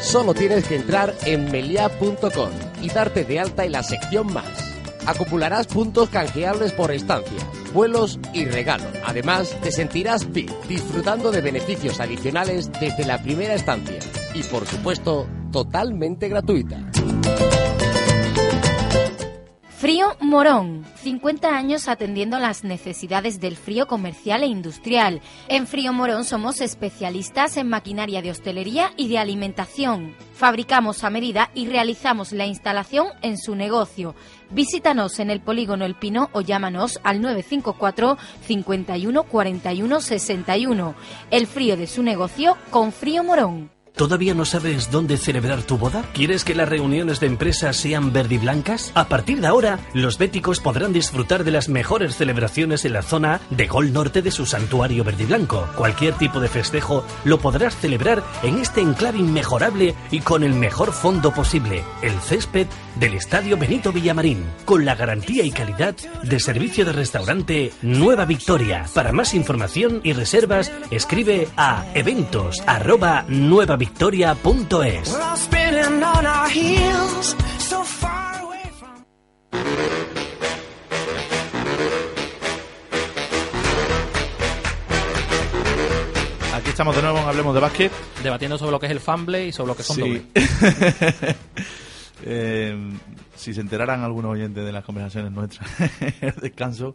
Solo tienes que entrar en melia.com y darte de alta en la sección Más. Acumularás puntos canjeables por estancia, vuelos y regalos. Además, te sentirás VIP, disfrutando de beneficios adicionales desde la primera estancia. Y por supuesto, totalmente gratuita. Frío Morón. 50 años atendiendo las necesidades del frío comercial e industrial. En Frío Morón somos especialistas en maquinaria de hostelería y de alimentación. Fabricamos a medida y realizamos la instalación en su negocio. Visítanos en el polígono El Pino o llámanos al 954 51 41 61. El frío de su negocio con Frío Morón. ¿Todavía no sabes dónde celebrar tu boda? ¿Quieres que las reuniones de empresas sean verde y blancas? A partir de ahora, los béticos podrán disfrutar de las mejores celebraciones en la zona de Gol Norte de su santuario verde y blanco. Cualquier tipo de festejo lo podrás celebrar en este enclave inmejorable y con el mejor fondo posible, el césped del Estadio Benito Villamarín, con la garantía y calidad de servicio de restaurante Nueva Victoria. Para más información y reservas, escribe a eventos arroba. From. Aquí estamos de nuevo en Hablemos de Básquet. Debatiendo sobre lo que es el fumble y sobre lo que son Sí. Eh, si se enteraran algunos oyentes de las conversaciones nuestras el descanso,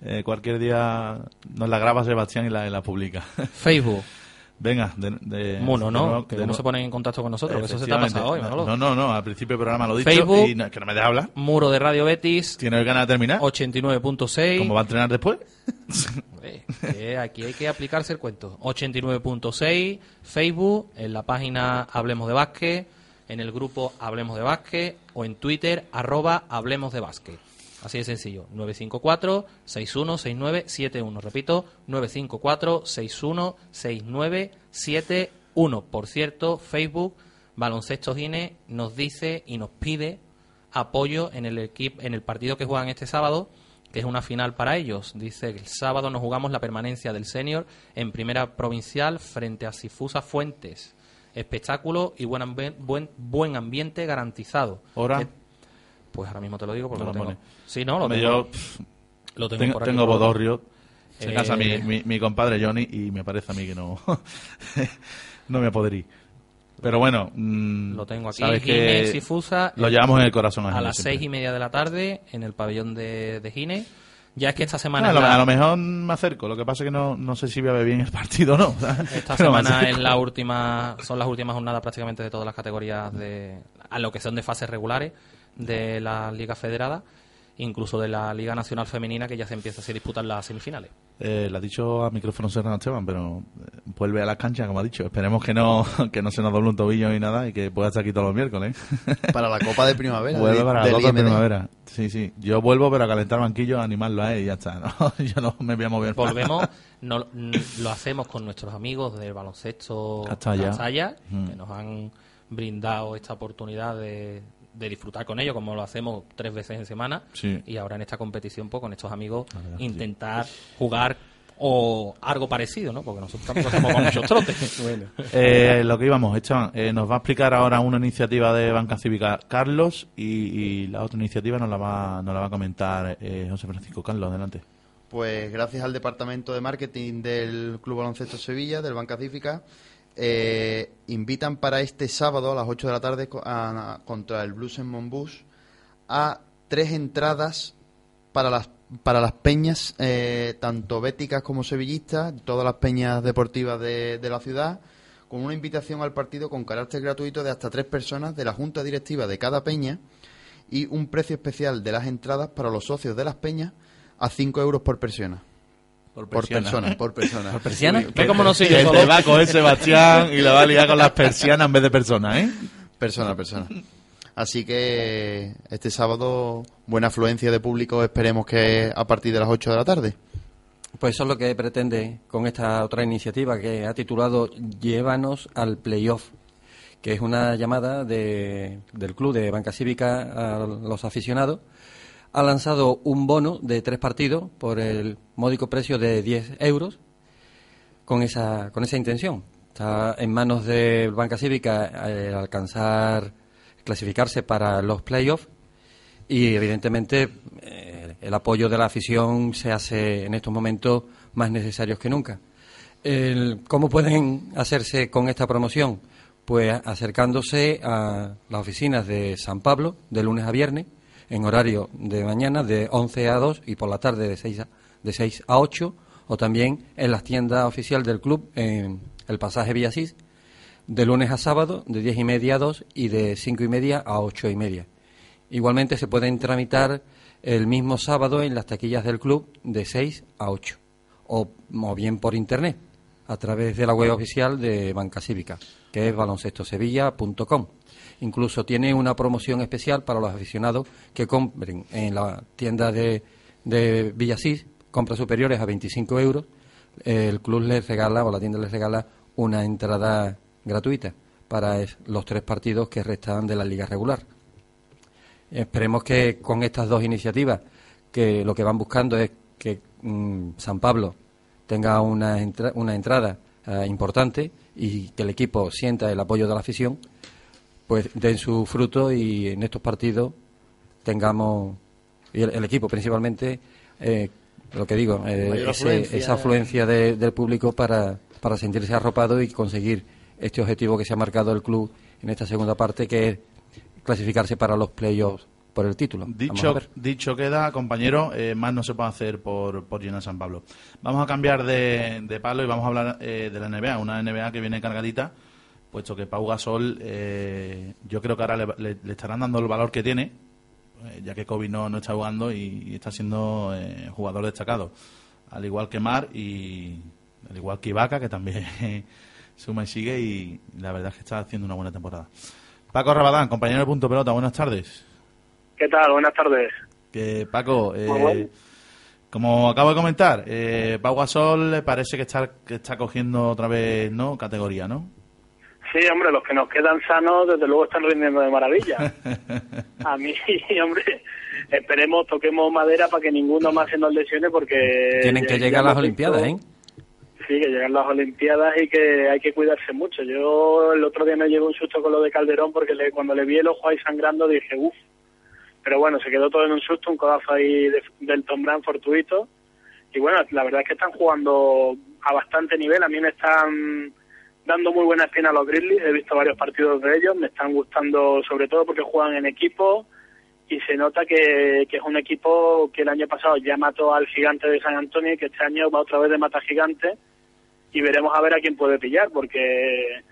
eh, cualquier día nos la graba Sebastián y la, y la publica. Facebook. Venga, de, de- Muno, de ¿no? que de cómo nuevo- se ponen en contacto con nosotros, que eso se te ha pasado hoy, Manolo. No, no, no, al principio del programa lo he dicho Facebook. y no- que no me deja hablar. Muro de Radio Betis. ¿Tiene ganas de terminar? 89.6. ¿Cómo va a entrenar después? Eh, aquí hay que aplicarse el cuento. 89.6, Facebook, en la página Hablemos de Básquet, en el grupo Hablemos de Básquet o en Twitter, arroba Hablemos de Básquet. Así de sencillo. 954-616971. Repito, 954-616971. Por cierto, Facebook, Baloncesto Gine, nos dice y nos pide apoyo en el equipo, en el partido que juegan este sábado, que es una final para ellos. Dice que el sábado nos jugamos la permanencia del senior en primera provincial frente a Sifusa Fuentes. Espectáculo y buen, ambi- buen, buen ambiente garantizado. ¿Hora? Eh, Pues ahora mismo te lo digo porque No lo lo tengo. pone. Sí, no, lo Hombre, tengo. yo, pff, lo tengo, tengo, por aquí tengo bodorrio. Se Eh, casa mi, mi, mi compadre Johnny y me parece a mí que no, no me poderí. Pero bueno, mm, Lo tengo aquí. sabes que Sifusa. lo llevamos en el corazón. A Gine las siempre. seis y media de la tarde en el pabellón de, de Gine. Ya es que esta semana. A, es lo, la- a lo mejor me acerco. Lo que pasa es que no, no sé si voy a ver bien el partido o no. Esta Pero semana es la última, son las últimas jornadas prácticamente de todas las categorías de a lo que son de fases regulares de la Liga Federada, incluso de la Liga Nacional Femenina que ya se empieza a se disputan las semifinales. Eh, lo ha dicho a micrófono cerrado Esteban, pero eh, vuelve a la cancha, como ha dicho. Esperemos que no, que no se nos doble un tobillo ni nada y que pueda estar aquí todos los miércoles. Para la Copa de Primavera. Vuelve para la Copa de. Primavera. Sí, sí. Yo vuelvo, pero a calentar banquillo, a animarlo a él y ya está. ¿no? Yo no me voy a mover. Volvemos, no, lo hacemos con nuestros amigos del baloncesto Castalla. Castalla, Mm. que nos han brindado esta oportunidad de, de disfrutar con ellos, como lo hacemos tres veces en semana. Sí. Y ahora en esta competición, pues con estos amigos, verdad, sí. intentar jugar o algo parecido, ¿no? Porque nosotros tampoco hacemos con muchos trotes. Eh, lo que íbamos, Esteban, eh, nos va a explicar ahora una iniciativa de Banca Cívica Carlos y, y la otra iniciativa nos la va, nos la va a comentar eh, José Francisco Carlos. Adelante. Pues gracias al departamento de marketing del Club Baloncesto Sevilla, del Banca Cívica, eh, invitan para este sábado a las 8 de la tarde contra el Blues en Monbus a tres entradas para las para las peñas, eh, tanto béticas como sevillistas, todas las peñas deportivas de, de la ciudad, con una invitación al partido con carácter gratuito de hasta tres personas de la junta directiva de cada peña y un precio especial de las entradas para los socios de las peñas a 5 euros por persona. Por persona, persiana. por persona. ¿Por persiana? Sí, ¿Ve cómo no soy yo solo? va a coger Sebastián y la va a liar con las persianas en vez de personas, ¿eh? Persona, persona. Así que este sábado, buena afluencia de público, esperemos que a partir de las 8 de la tarde. Pues eso es lo que pretende con esta otra iniciativa que ha titulado Llévanos al Playoff, que es una llamada de- del club de Banca Cívica a los aficionados. Ha lanzado un bono de tres partidos por el módico precio de 10 euros con esa, con esa intención. Está en manos de Banca Cívica eh, alcanzar, clasificarse para los playoffs y evidentemente eh, el apoyo de la afición se hace en estos momentos más necesarios que nunca. El- ¿Cómo pueden hacerse con esta promoción? Pues acercándose a las oficinas de San Pablo de lunes a viernes en horario de mañana de 11 a 2 y por la tarde de 6 a, de 6 a 8 o también en las tiendas oficial del club en el pasaje Villasís de lunes a sábado de 10 y media a 2 y de 5 y media a 8 y media. Igualmente se pueden tramitar el mismo sábado en las taquillas del club de 6 a 8 o, o bien por internet a través de la web oficial de Banca Cívica, que es baloncestosevilla.com. Incluso tiene una promoción especial para los aficionados que compren en la tienda de, de Villasís, compras superiores a 25 euros, el club les regala o la tienda les regala una entrada gratuita para los tres partidos que restan de la liga regular. Esperemos que con estas dos iniciativas, que lo que van buscando es que mm, San Pablo tenga una, entra- una entrada eh, importante y que el equipo sienta el apoyo de la afición, pues den su fruto y en estos partidos tengamos, y el, el equipo principalmente, eh, lo que digo, eh, ese- esa afluencia de- del público para, para sentirse arropado y conseguir este objetivo que se ha marcado el club en esta segunda parte, que es clasificarse para los playoffs por el título. Dicho, dicho queda, compañero, eh, más no se puede hacer por, por llenar San Pablo. Vamos a cambiar de, de palo y vamos a hablar eh, de la NBA, una NBA que viene cargadita, puesto que Pau Gasol, eh, yo creo que ahora le, le- le estarán dando el valor que tiene, eh, ya que Kobe no, no está jugando y, y está siendo eh, jugador destacado, al igual que Mar y al igual que Ibaka, que también suma y sigue y la verdad es que está haciendo una buena temporada. Paco Rabadán, compañero de Punto Pelota, buenas tardes. ¿Qué tal? Buenas tardes. Que Paco, eh, bueno. como acabo de comentar, eh, Pau Gasol parece que está, que está cogiendo otra vez no categoría, ¿no? Sí, hombre, los que nos quedan sanos, desde luego están rindiendo de maravilla. A mí, hombre, esperemos, toquemos madera para que ninguno más se nos lesione porque... Tienen que llegar las Olimpiadas, ¿eh? Sí, que llegan las Olimpiadas y que hay que cuidarse mucho. Yo el otro día me llevé un susto con lo de Calderón porque le- cuando le vi el ojo ahí sangrando dije, uff. Pero bueno, se quedó todo en un susto, un codazo ahí de- del Tom Brand fortuito. Y bueno, la verdad es que están jugando a bastante nivel. A mí me están dando muy buena espina a los Grizzlies. He visto varios partidos de ellos. Me están gustando sobre todo porque juegan en equipo y se nota que, que es un equipo que el año pasado ya mató al gigante de San Antonio y que este año va otra vez de mata gigante y veremos a ver a quién puede pillar porque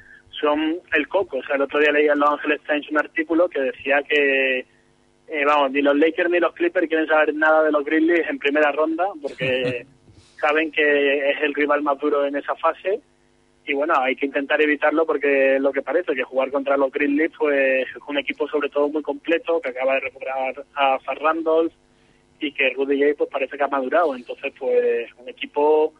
son el coco. O sea, el otro día leía en Los Angeles Times un artículo que decía que, eh, vamos, ni los Lakers ni los Clippers quieren saber nada de los Grizzlies en primera ronda porque saben que es el rival más duro en esa fase y bueno, hay que intentar evitarlo porque lo que parece, que jugar contra los Grizzlies pues es un equipo sobre todo muy completo, que acaba de recuperar a Far Randolph y que Rudy Gay pues parece que ha madurado, entonces pues un equipo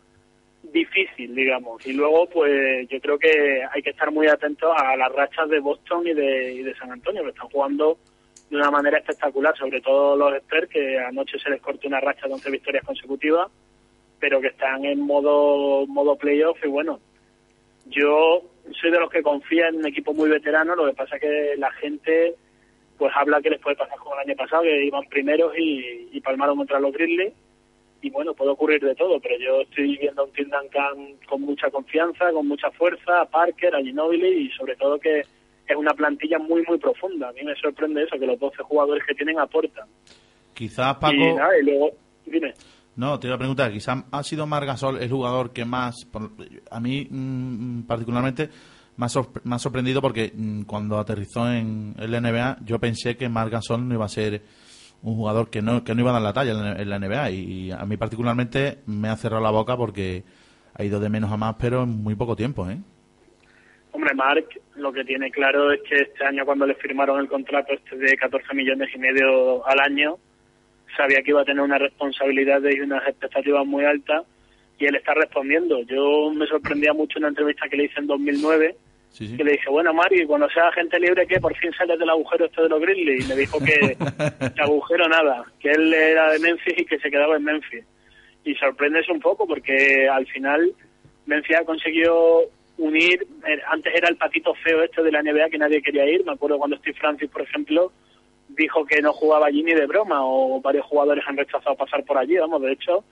difícil, digamos. Y luego pues yo creo que hay que estar muy atentos a las rachas de Boston y de, y de San Antonio, que están jugando de una manera espectacular, sobre todo los Spurs, que anoche se les cortó una racha de 11 victorias consecutivas, pero que están en modo, modo playoff y bueno, yo soy de los que confía en un equipo muy veterano, lo que pasa es que la gente pues habla que les puede pasar como el año pasado, que iban primeros y, y palmaron contra los Grizzlies, y bueno, puede ocurrir de todo, pero yo estoy viendo a un Tim Duncan con mucha confianza, con mucha fuerza, a Parker, a Ginobili y sobre todo que es una plantilla muy, muy profunda. A mí me sorprende eso, que los 12 jugadores que tienen aportan. Quizás, Paco... Y nada, y luego, dime. No, te iba a preguntar, quizás ha sido Margasol el jugador que más, por- a mí mm, particularmente, más, más sorprendido porque mm, cuando aterrizó en el NBA yo pensé que Margasol no iba a ser un jugador que no, que no iba a dar la talla en la, NBA y, y a mí particularmente me ha cerrado la boca porque ha ido de menos a más pero en muy poco tiempo, ¿eh? Hombre, Mark lo que tiene claro es que este año cuando le firmaron el contrato este de 14 millones y medio al año, sabía que iba a tener una responsabilidad y unas expectativas muy altas y él está respondiendo. Yo me sorprendía mucho una entrevista que le hice en 2009 que le dije, bueno, Mari, cuando sea gente libre, que por fin sales del agujero este de los Grizzlies? Y me dijo que de agujero nada, que él era de Memphis y que se quedaba en Memphis. Y sorprende eso un poco porque al final Memphis ha conseguido unir, eh, antes era el patito feo este de la NBA que nadie quería ir, me acuerdo cuando Steve Francis, por ejemplo, dijo que no jugaba allí ni de broma, o varios jugadores han rechazado pasar por allí, vamos, de hecho,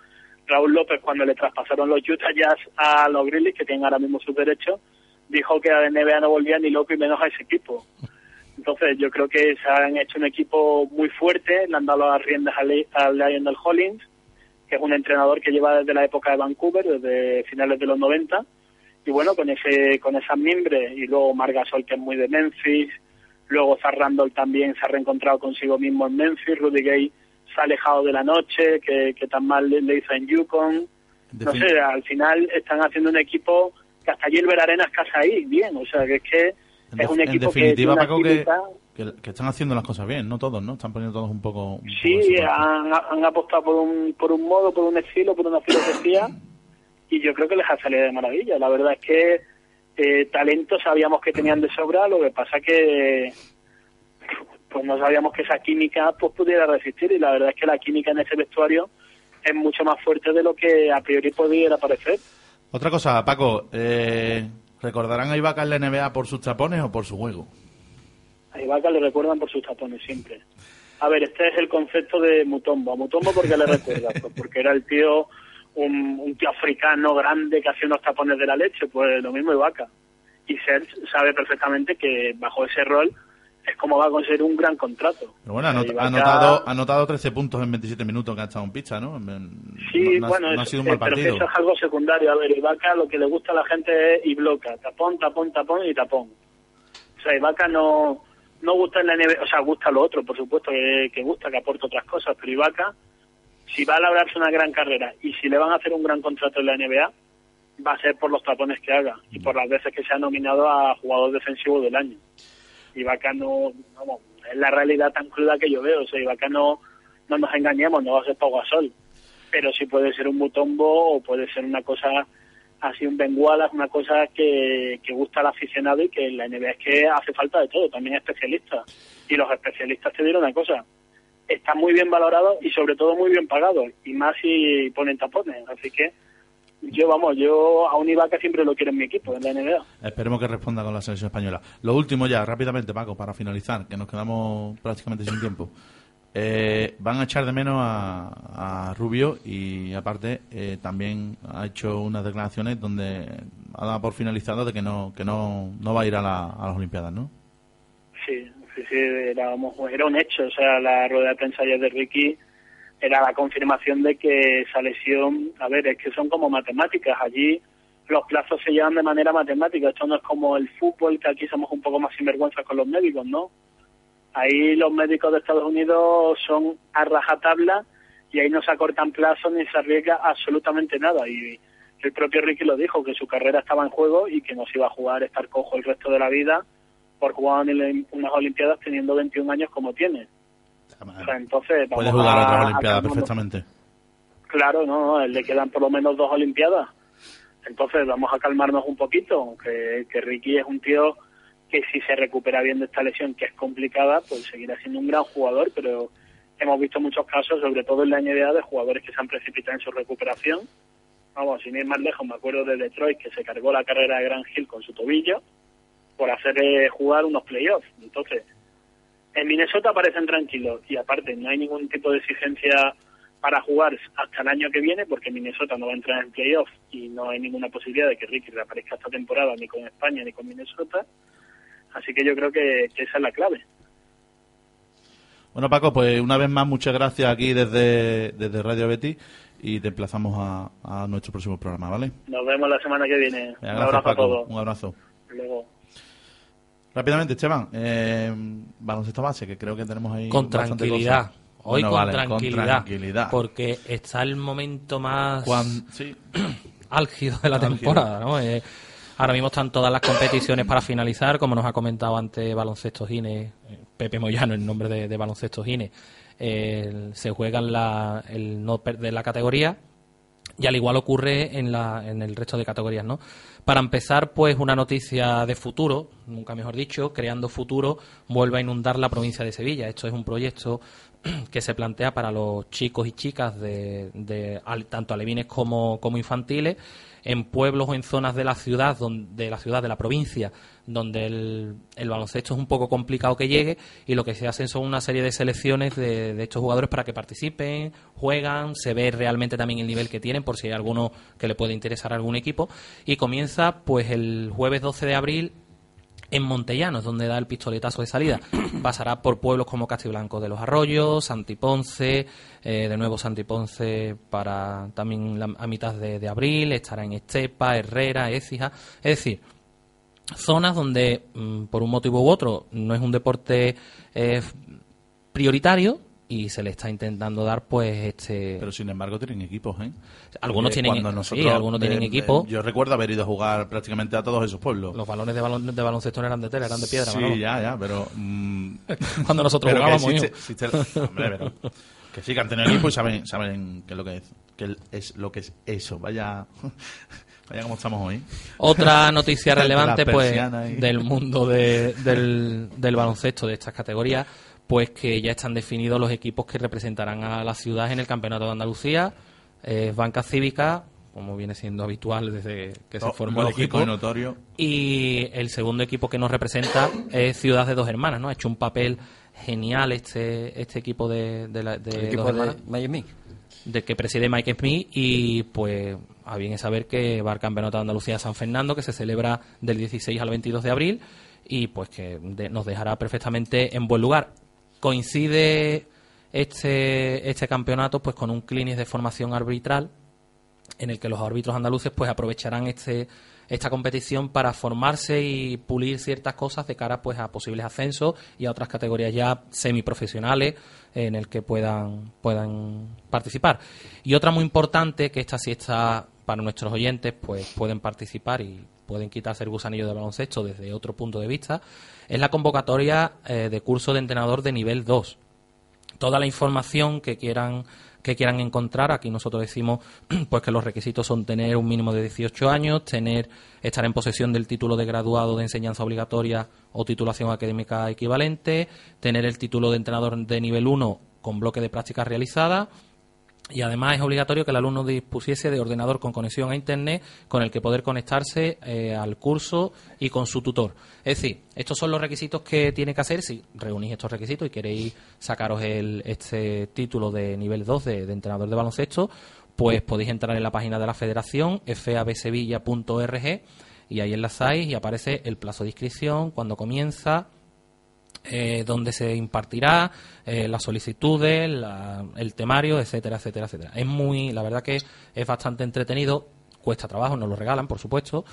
Raúl López cuando le traspasaron los Utah Jazz a los Grizzlies, que tienen ahora mismo sus derechos, dijo que a la NBA no volvía ni loco y menos a ese equipo. Entonces yo creo que se han hecho un equipo muy fuerte, le han dado las riendas a Le- a Lionel Hollins, que es un entrenador que lleva desde la época de Vancouver, desde finales de los 90, y bueno, con ese con esas mimbres, y luego Margasol, que es muy de Memphis, luego Zar Randall también se ha reencontrado consigo mismo en Memphis, Rudy Gay se ha alejado de la noche, que, que tan mal le, hizo en Yukon, no sé, al final están haciendo un equipo que hasta Gilbert Arenas casa ahí, bien, o sea, que es que En, es un en equipo que definitiva, una Paco, que, que, que están haciendo las cosas bien, no todos, ¿no? Están poniendo todos un poco... un Sí, han, han apostado por un, por un modo, por un estilo, por una filosofía y yo creo que les ha salido de maravilla. La verdad es que eh, talento sabíamos que tenían de sobra, lo que pasa que pues no sabíamos que esa química pues pudiera resistir y la verdad es que la química en ese vestuario es mucho más fuerte de lo que a priori pudiera parecer. Otra cosa, Paco, eh, ¿recordarán a Ibaka en la NBA por sus tapones o por su juego? A Ibaka le recuerdan por sus tapones siempre. A ver, este es el concepto de Mutombo. A Mutombo, ¿por qué le recuerda? Pues porque era el tío, un, un tío africano grande que hacía unos tapones de la leche. Pues lo mismo Ibaka. Y Serge sabe perfectamente que bajo ese rol es como va a conseguir un gran contrato. Pero bueno, ha anot- Ibaka- ha anotado, ha anotado 13 puntos en 27 minutos que ha estado en pizza, ¿no? Sí, no, no ha- bueno, no ha sido un eh, mal pero que partido. eso es algo secundario. A ver, Ibaka lo que le gusta a la gente es y bloca. Tapón, tapón, tapón y tapón. O sea, Ibaka no, no gusta en la NBA, o sea, gusta lo otro, por supuesto que, que gusta, que aporta otras cosas, pero Ibaka, si va a labrarse una gran carrera y si le van a hacer un gran contrato en la NBA, va a ser por los tapones que haga y por las veces que se ha nominado a jugador defensivo del año. Ibaka no, vamos, es la realidad tan cruda que yo veo, o sea, Ibaka no, no nos engañemos, no va a ser Pau Gasol, pero sí puede ser un Mutombo o puede ser una cosa así un Bengualas, una cosa que, que gusta al aficionado y que en la NBA es que hace falta de todo, también especialistas. Y los especialistas te dirán una cosa, están muy bien valorados y sobre todo muy bien pagados, y más si ponen tapones. Así que yo, vamos, yo a un Ibaka siempre lo quiero en mi equipo, en la NBA. Esperemos que responda con la selección española. Lo último ya, rápidamente, Paco, para finalizar, que nos quedamos prácticamente sin tiempo. Eh, van a echar de menos a, a Rubio y aparte eh, también ha hecho unas declaraciones donde ha dado por finalizado de que no que no, no va a ir a, la- a las Olimpiadas, ¿no? Sí, sí, sí, era, era un hecho. O sea, la rueda de prensa ayer de Ricky era la confirmación de que esa lesión, a ver, es que son como matemáticas. Allí los plazos se llevan de manera matemática. Esto no es como el fútbol, que aquí somos un poco más sinvergüenzas con los médicos, ¿no? Ahí los médicos de Estados Unidos son a rajatabla y ahí no se acortan plazos ni se arriesga absolutamente nada. Y el propio Ricky lo dijo, que su carrera estaba en juego y que no se iba a jugar estar cojo el resto de la vida por jugar en unas Olimpiadas teniendo 21 años como tiene. O sea, entonces, Puede jugar a- otras Olimpiadas perfectamente. Claro, no, le quedan por lo menos dos Olimpiadas. Entonces vamos a calmarnos un poquito, que, que Ricky es un tío que si se recupera bien de esta lesión, que es complicada, pues seguirá siendo un gran jugador, pero hemos visto muchos casos, sobre todo en la NBA, de jugadores que se han precipitado en su recuperación. Vamos, sin ir más lejos, me acuerdo de Detroit, que se cargó la carrera de Gran Hill con su tobillo por hacerle jugar unos playoffs. Entonces, en Minnesota parecen tranquilos y aparte no hay ningún tipo de exigencia para jugar hasta el año que viene porque Minnesota no va a entrar en playoffs y no hay ninguna posibilidad de que Ricky reaparezca esta temporada ni con España ni con Minnesota. Así que yo creo que, que esa es la clave. Bueno, Paco, pues una vez más, muchas gracias aquí desde, desde Radio Betty y te emplazamos a, a nuestro próximo programa, ¿vale? Nos vemos la semana que viene. Venga, un gracias, abrazo a todos. Un abrazo. Luego. Rápidamente, Esteban, eh, baloncesto base, que creo que tenemos ahí. Con tranquilidad. Hoy Bueno, con, vale, tranquilidad, tranquilidad. Porque está el momento más sí. álgido de la Álgido. temporada. ¿no? Eh, ahora mismo están todas las competiciones para finalizar, como nos ha comentado antes Baloncesto Gine, eh, Pepe Moyano, en nombre de, de Baloncesto Gine. Eh, se juegan la, el no perder la categoría y al igual ocurre en, la, en el resto de categorías, ¿no? Para empezar, pues una noticia de futuro, nunca mejor dicho, Creando Futuro vuelve a inundar la provincia de Sevilla. Esto es un proyecto que se plantea para los chicos y chicas de, de tanto alevines como, como infantiles en pueblos o en zonas de la ciudad de la ciudad de la provincia donde el, el baloncesto es un poco complicado que llegue y lo que se hacen son una serie de selecciones de, de estos jugadores para que participen, juegan, se ve realmente también el nivel que tienen por si hay alguno que le puede interesar a algún equipo. Y comienza pues el jueves 12 de abril en Montellanos, donde da el pistoletazo de salida. Pasará por pueblos como Castiblanco de los Arroyos, Santiponce, eh, de nuevo Santiponce para también la- a mitad de, de abril, estará en Estepa, Herrera, Écija. Es decir, zonas donde mm, por un motivo u otro no es un deporte eh, prioritario y se le está intentando dar pues este Pero sin embargo tienen equipos, ¿eh? Algunos Porque tienen- sí, nosotros, algunos tienen eh, equipo. eh, yo recuerdo haber ido a jugar prácticamente a todos esos pueblos. los balones de, balon- de baloncesto no eran de tela, eran de piedra. Sí, Manolo. ya, ya, pero... mm, Cuando nosotros pero que jugábamos, existe- hijo. existe- hombre, pero que sí, que han tenido equipo y saben, saben qué es lo que es, qué es lo que es eso. Vaya, vaya como estamos hoy. Otra noticia relevante pues ahí. del mundo de- del, del baloncesto de estas categorías, pues que ya están definidos los equipos que representarán a la ciudad en el Campeonato de Andalucía. Eh, Banca Cívica, como viene siendo habitual desde que se formó el equipo. y notorio. Y el segundo equipo que nos representa es Ciudad de Dos Hermanas, ¿no? Ha hecho un papel genial este este equipo de, de, la- de El equipo Dos de Hermanas Mike Smith. de que preside Mike Smith y pues a bien es saber que va al Campeonato de Andalucía de San Fernando que se celebra del 16 al 22 de abril y pues que de- nos dejará perfectamente en buen lugar. Coincide este este campeonato pues con un clinic de formación arbitral en el que los árbitros andaluces pues aprovecharán este esta competición para formarse y pulir ciertas cosas de cara pues a posibles ascensos y a otras categorías ya semiprofesionales en el que puedan puedan participar. Y otra muy importante que esta sí está para nuestros oyentes pues pueden participar y pueden quitarse el gusanillo del baloncesto desde otro punto de vista es la convocatoria eh, de curso de entrenador de nivel 2 toda la información que quieran que quieran encontrar aquí nosotros decimos pues que los requisitos son tener un mínimo de 18 años tener estar en posesión del título de graduado de enseñanza obligatoria o titulación académica equivalente tener el título de entrenador de nivel 1 con bloque de prácticas realizada y además es obligatorio que el alumno dispusiese de ordenador con conexión a Internet con el que poder conectarse eh, al curso y con su tutor. Es decir, estos son los requisitos que tiene que hacer si reunís estos requisitos y queréis sacaros el, este título de nivel 2 de, entrenador de baloncesto, pues podéis entrar en la página de la federación, fabsevilla.org, y ahí enlazáis y aparece el plazo de inscripción, cuando comienza, eh, donde se impartirá, eh, las solicitudes, la- el temario, etcétera, etcétera, etcétera. Es muy, la verdad que es bastante entretenido, cuesta trabajo, nos lo regalan, por supuesto,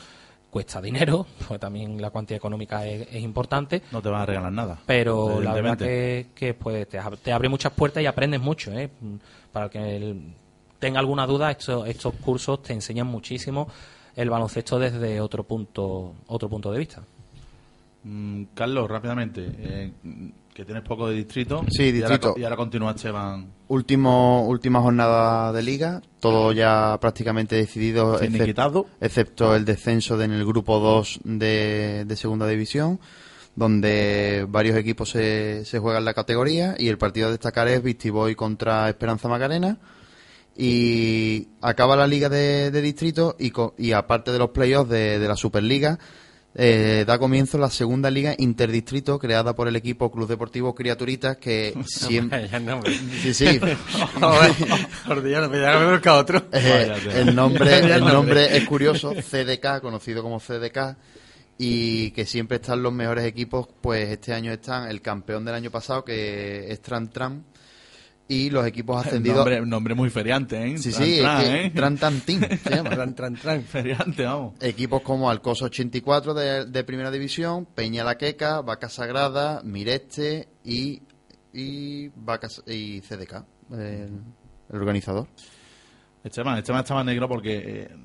cuesta dinero, pues también la cuantía económica es, es importante, No te van a regalar nada. pero la verdad que, que, pues, te, te abre muchas puertas y aprendes mucho. ¿eh? Para el que el- tenga alguna duda, estos, estos cursos te enseñan muchísimo el baloncesto desde otro punto, otro punto de vista. Mm, Carlos, rápidamente. eh, Que tienes poco de distrito. Sí, y ahora distrito. Y ahora, continúa Esteban. Último, última jornada de liga, todo ya prácticamente decidido, excep- Finiquitado. excepto el descenso de- en el grupo 2 de, de segunda división, donde varios equipos se, se juegan la categoría y el partido a destacar es Vistiboy contra Esperanza Macarena. Y acaba la liga de, de distrito y, co- y aparte de los playoffs de, de la Superliga, eh, da comienzo la segunda liga interdistrito creada por el equipo Club Deportivo Criaturitas que siempre... No. Sí, sí. El nombre el nombre es curioso, CDK, conocido como CDK, y que siempre están los mejores equipos, pues este año están el campeón del año pasado, que es Tran Tran, y los equipos ascendidos... Nombre, nombre muy feriante, ¿eh? Sí, Tran, sí, tran, es que ¿eh? Tran se llama. Tran, tran, tran. Feriante, vamos. Equipos como Alcosa 84 de, de Primera División, Peña La Queca, Vaca Sagrada, Mireste y, y, Vaca, y CDK, el, el organizador. Esteban, Esteban estaba negro porque eh,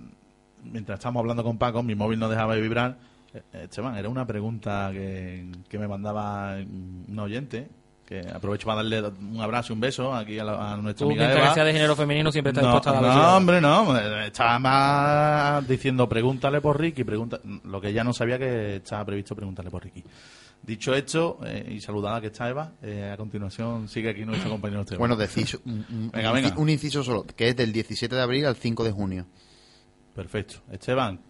mientras estábamos hablando con Paco, mi móvil no dejaba de vibrar. Eh, Esteban, era una pregunta que, que me mandaba un oyente. Que aprovecho para darle un abrazo y un beso aquí a, la- a nuestra Tú, amiga mientras Eva. sea de género femenino, siempre estás no, dispuesto a dar No, hombre, no. eh, Estaba más diciendo pregúntale por Ricky. Pregunta, lo que ya no sabía que estaba previsto preguntarle por Ricky. Dicho esto, eh, y saludada que está Eva, eh, a continuación sigue aquí nuestro compañero Esteban. Bueno, decís un, un- Venga, un venga. inci- un inciso solo, que es del 17 de abril al 5 de junio. Perfecto. Esteban,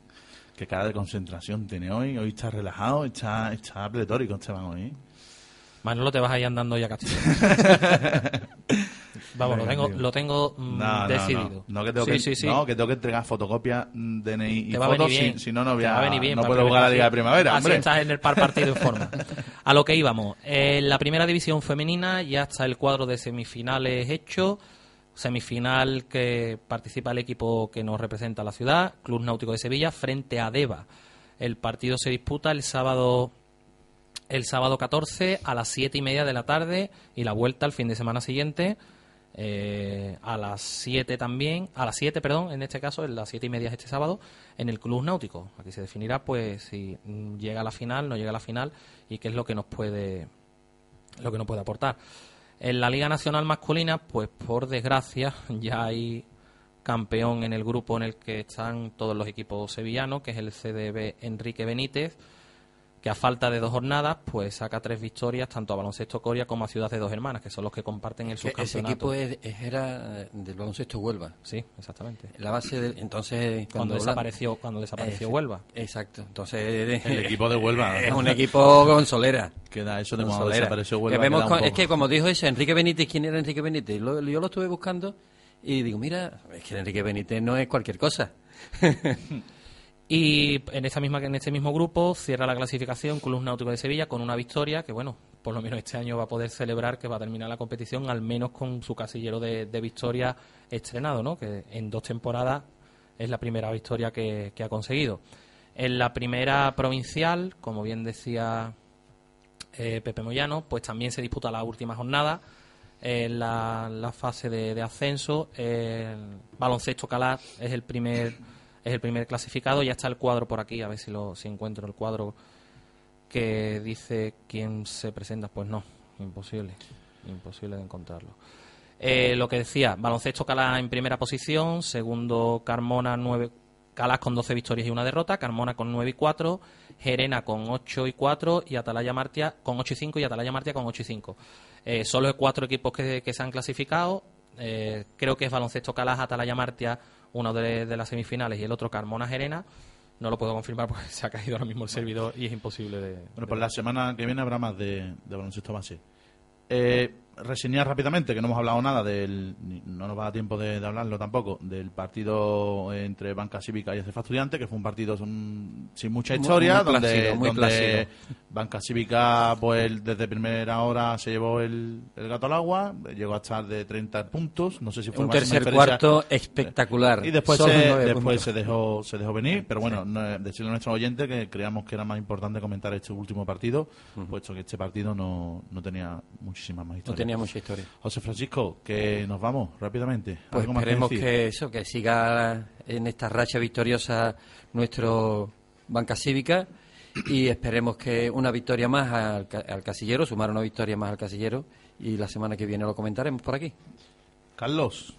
qué cara de concentración tiene hoy. Hoy está relajado, está, está pletórico Esteban hoy. ¿Eh? Manolo, te vas ahí andando ya casi. Vamos, lo tengo, lo tengo mm, No, no, decidido. No, no, que tengo sí, que, sí, sí. no, que tengo que entregar fotocopias, mm, DNI y fotos. Si, si no, no, voy a, va a venir bien no puedo jugar a la Liga de Primavera. Así hombre. estás en el par partido en forma. A lo que íbamos. En la primera división femenina ya está el cuadro de semifinales hecho. Semifinal que participa el equipo que nos representa la ciudad, Club Náutico de Sevilla, frente a Deva. El partido se disputa el sábado el sábado 14 a las 7 y media de la tarde y la vuelta el fin de semana siguiente eh, a las 7 también, a las 7, perdón, en este caso, en las 7 y media este sábado, en el Club Náutico. Aquí se definirá, pues, si llega a la final, no llega a la final y qué es lo que nos puede, lo que nos puede aportar. En la Liga Nacional Masculina, pues, por desgracia, ya hay campeón en el grupo en el que están todos los equipos sevillanos, que es el CDB Enrique Benítez, que a falta de dos jornadas, pues saca tres victorias tanto a Baloncesto Coria como a Ciudad de Dos Hermanas, que son los que comparten el Que ese subcampeonato. equipo es- es- era del baloncesto Huelva. Sí, exactamente. La base del, entonces Cuando desapareció- cuando desapareció Eh, Huelva. Exacto. Entonces El equipo de Huelva. es un equipo con solera. Queda eso de Con cuando solera. desapareció Huelva, Que vemos con- es que como dijo ese Enrique Benítez, ¿quién era Enrique Benítez? Lo- yo lo estuve buscando y digo, mira, es que Enrique Benítez no es cualquier cosa. Y en esta misma en este mismo grupo cierra la clasificación Club Náutico de Sevilla con una victoria que bueno, por lo menos este año va a poder celebrar que va a terminar la competición al menos con su casillero de, de victoria estrenado, ¿no? Que en dos temporadas es la primera victoria que, que ha conseguido. En la primera provincial, como bien decía eh, Pepe Moyano, pues también se disputa la última jornada en la, fase de, de ascenso. El baloncesto Calar es el primer es el primer clasificado. Ya está el cuadro por aquí, a ver si lo si encuentro el cuadro que dice quién se presenta. Pues no, imposible, imposible de encontrarlo. Eh, lo que decía, baloncesto Calas en primera posición, segundo Carmona 9, Calas con 12 victorias y una derrota, Carmona con 9 y 4, Gerena con 8 y 4 y Atalaya Martia con 8 y 5 y Atalaya Martia con 8 y 5. Eh, solo cuatro equipos que, que se han clasificado. Eh, creo que es baloncesto Calas, Atalaya Martia, uno de, de las semifinales y el otro Carmona Gerena. No lo puedo confirmar porque se ha caído ahora mismo el servidor y es imposible de. Bueno, pues la semana que viene habrá más de, de baloncesto base. Eh, reseñar rápidamente, que no hemos hablado nada del. No nos va a dar tiempo de, de hablarlo tampoco, del partido entre Banca Cívica y Cefa Estudiante, que fue un partido sin mucha historia, muy donde, plácido, donde. Banca Cívica, pues desde primera hora se llevó el, el gato al agua, llegó a estar de 30 puntos, no sé si fue Un tercer cuarto espectacular. Y después, Solo se, después puntos. se dejó se dejó venir, pero bueno, no, eh, decirle a nuestros oyentes que creíamos que era más importante comentar este último partido, puesto que este partido no, no tenía muchísimas más historias. Tenía mucha historia. José Francisco, que nos vamos rápidamente. Pues ¿Algo más esperemos que eso, que siga en esta racha victoriosa nuestro Banca Cívica y esperemos que una victoria más al, al casillero, sumar una victoria más al casillero y la semana que viene lo comentaremos por aquí. Carlos.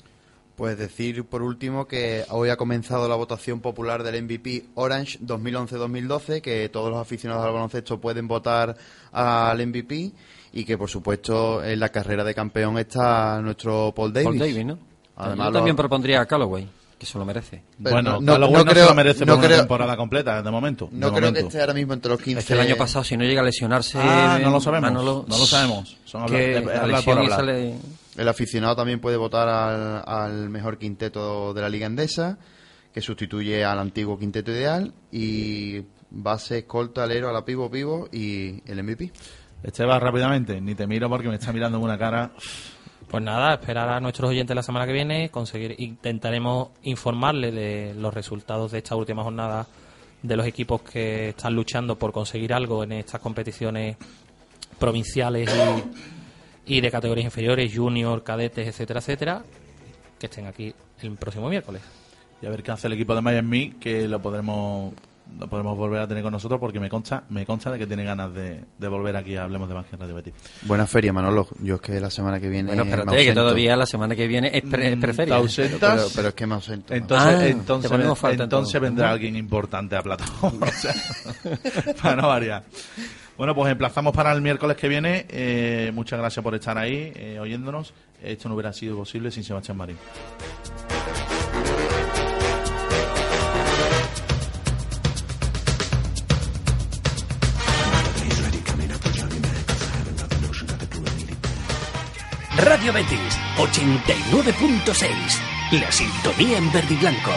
Pues decir por último que hoy ha comenzado la votación popular del MVP Orange 2011-2012, que todos los aficionados al baloncesto pueden votar al MVP y que por supuesto en la carrera de campeón está nuestro Paul Davis. Paul Davis, ¿no? Además, Yo lo- también propondría a Calloway, que se lo merece. Pero bueno, no- no- Callaway no no, creo- se lo merece no por una creo- temporada completa, de momento. No de creo momento. que esté ahora mismo entre los 15. Es que el año pasado, si no llega a lesionarse. Ah, no lo sabemos, Manolo, no lo sabemos. Son hablar- que es la hablar lesión por hablar. El aficionado también puede votar al, al mejor quinteto de la Liga Endesa, que sustituye al antiguo quinteto ideal, y base, escolta, alero, a la pivo, pivo y el MVP. Esteban, rápidamente, ni te miro porque me está mirando en una cara. Pues nada, esperar a nuestros oyentes la semana que viene, conseguir, intentaremos informarles de los resultados de esta última jornada de los equipos que están luchando por conseguir algo en estas competiciones provinciales y, y de categorías inferiores, junior, cadetes, etcétera, etcétera, que estén aquí el próximo miércoles. Y a ver qué hace el equipo de Miami, que lo podremos lo podremos volver a tener con nosotros porque me consta me consta de que tiene ganas de, de volver aquí a Hablemos de Banque Radio Betis. Buena feria, Manolo. Yo es que la semana que viene. Bueno, espérate, que todavía la semana que viene es, pre, es Mm, preferia. ¿te ausentas? Pero, pero es que me ausento. Entonces, Ah, entonces, entonces entonces. vendrá alguien importante a Platón. O sea, para no variar. Bueno, pues emplazamos para el miércoles que viene. Eh, muchas gracias por estar ahí, eh, oyéndonos. Esto no hubiera sido posible sin Sebastián Marín. Radio Betis 89.6. La sintonía en verde y blanco.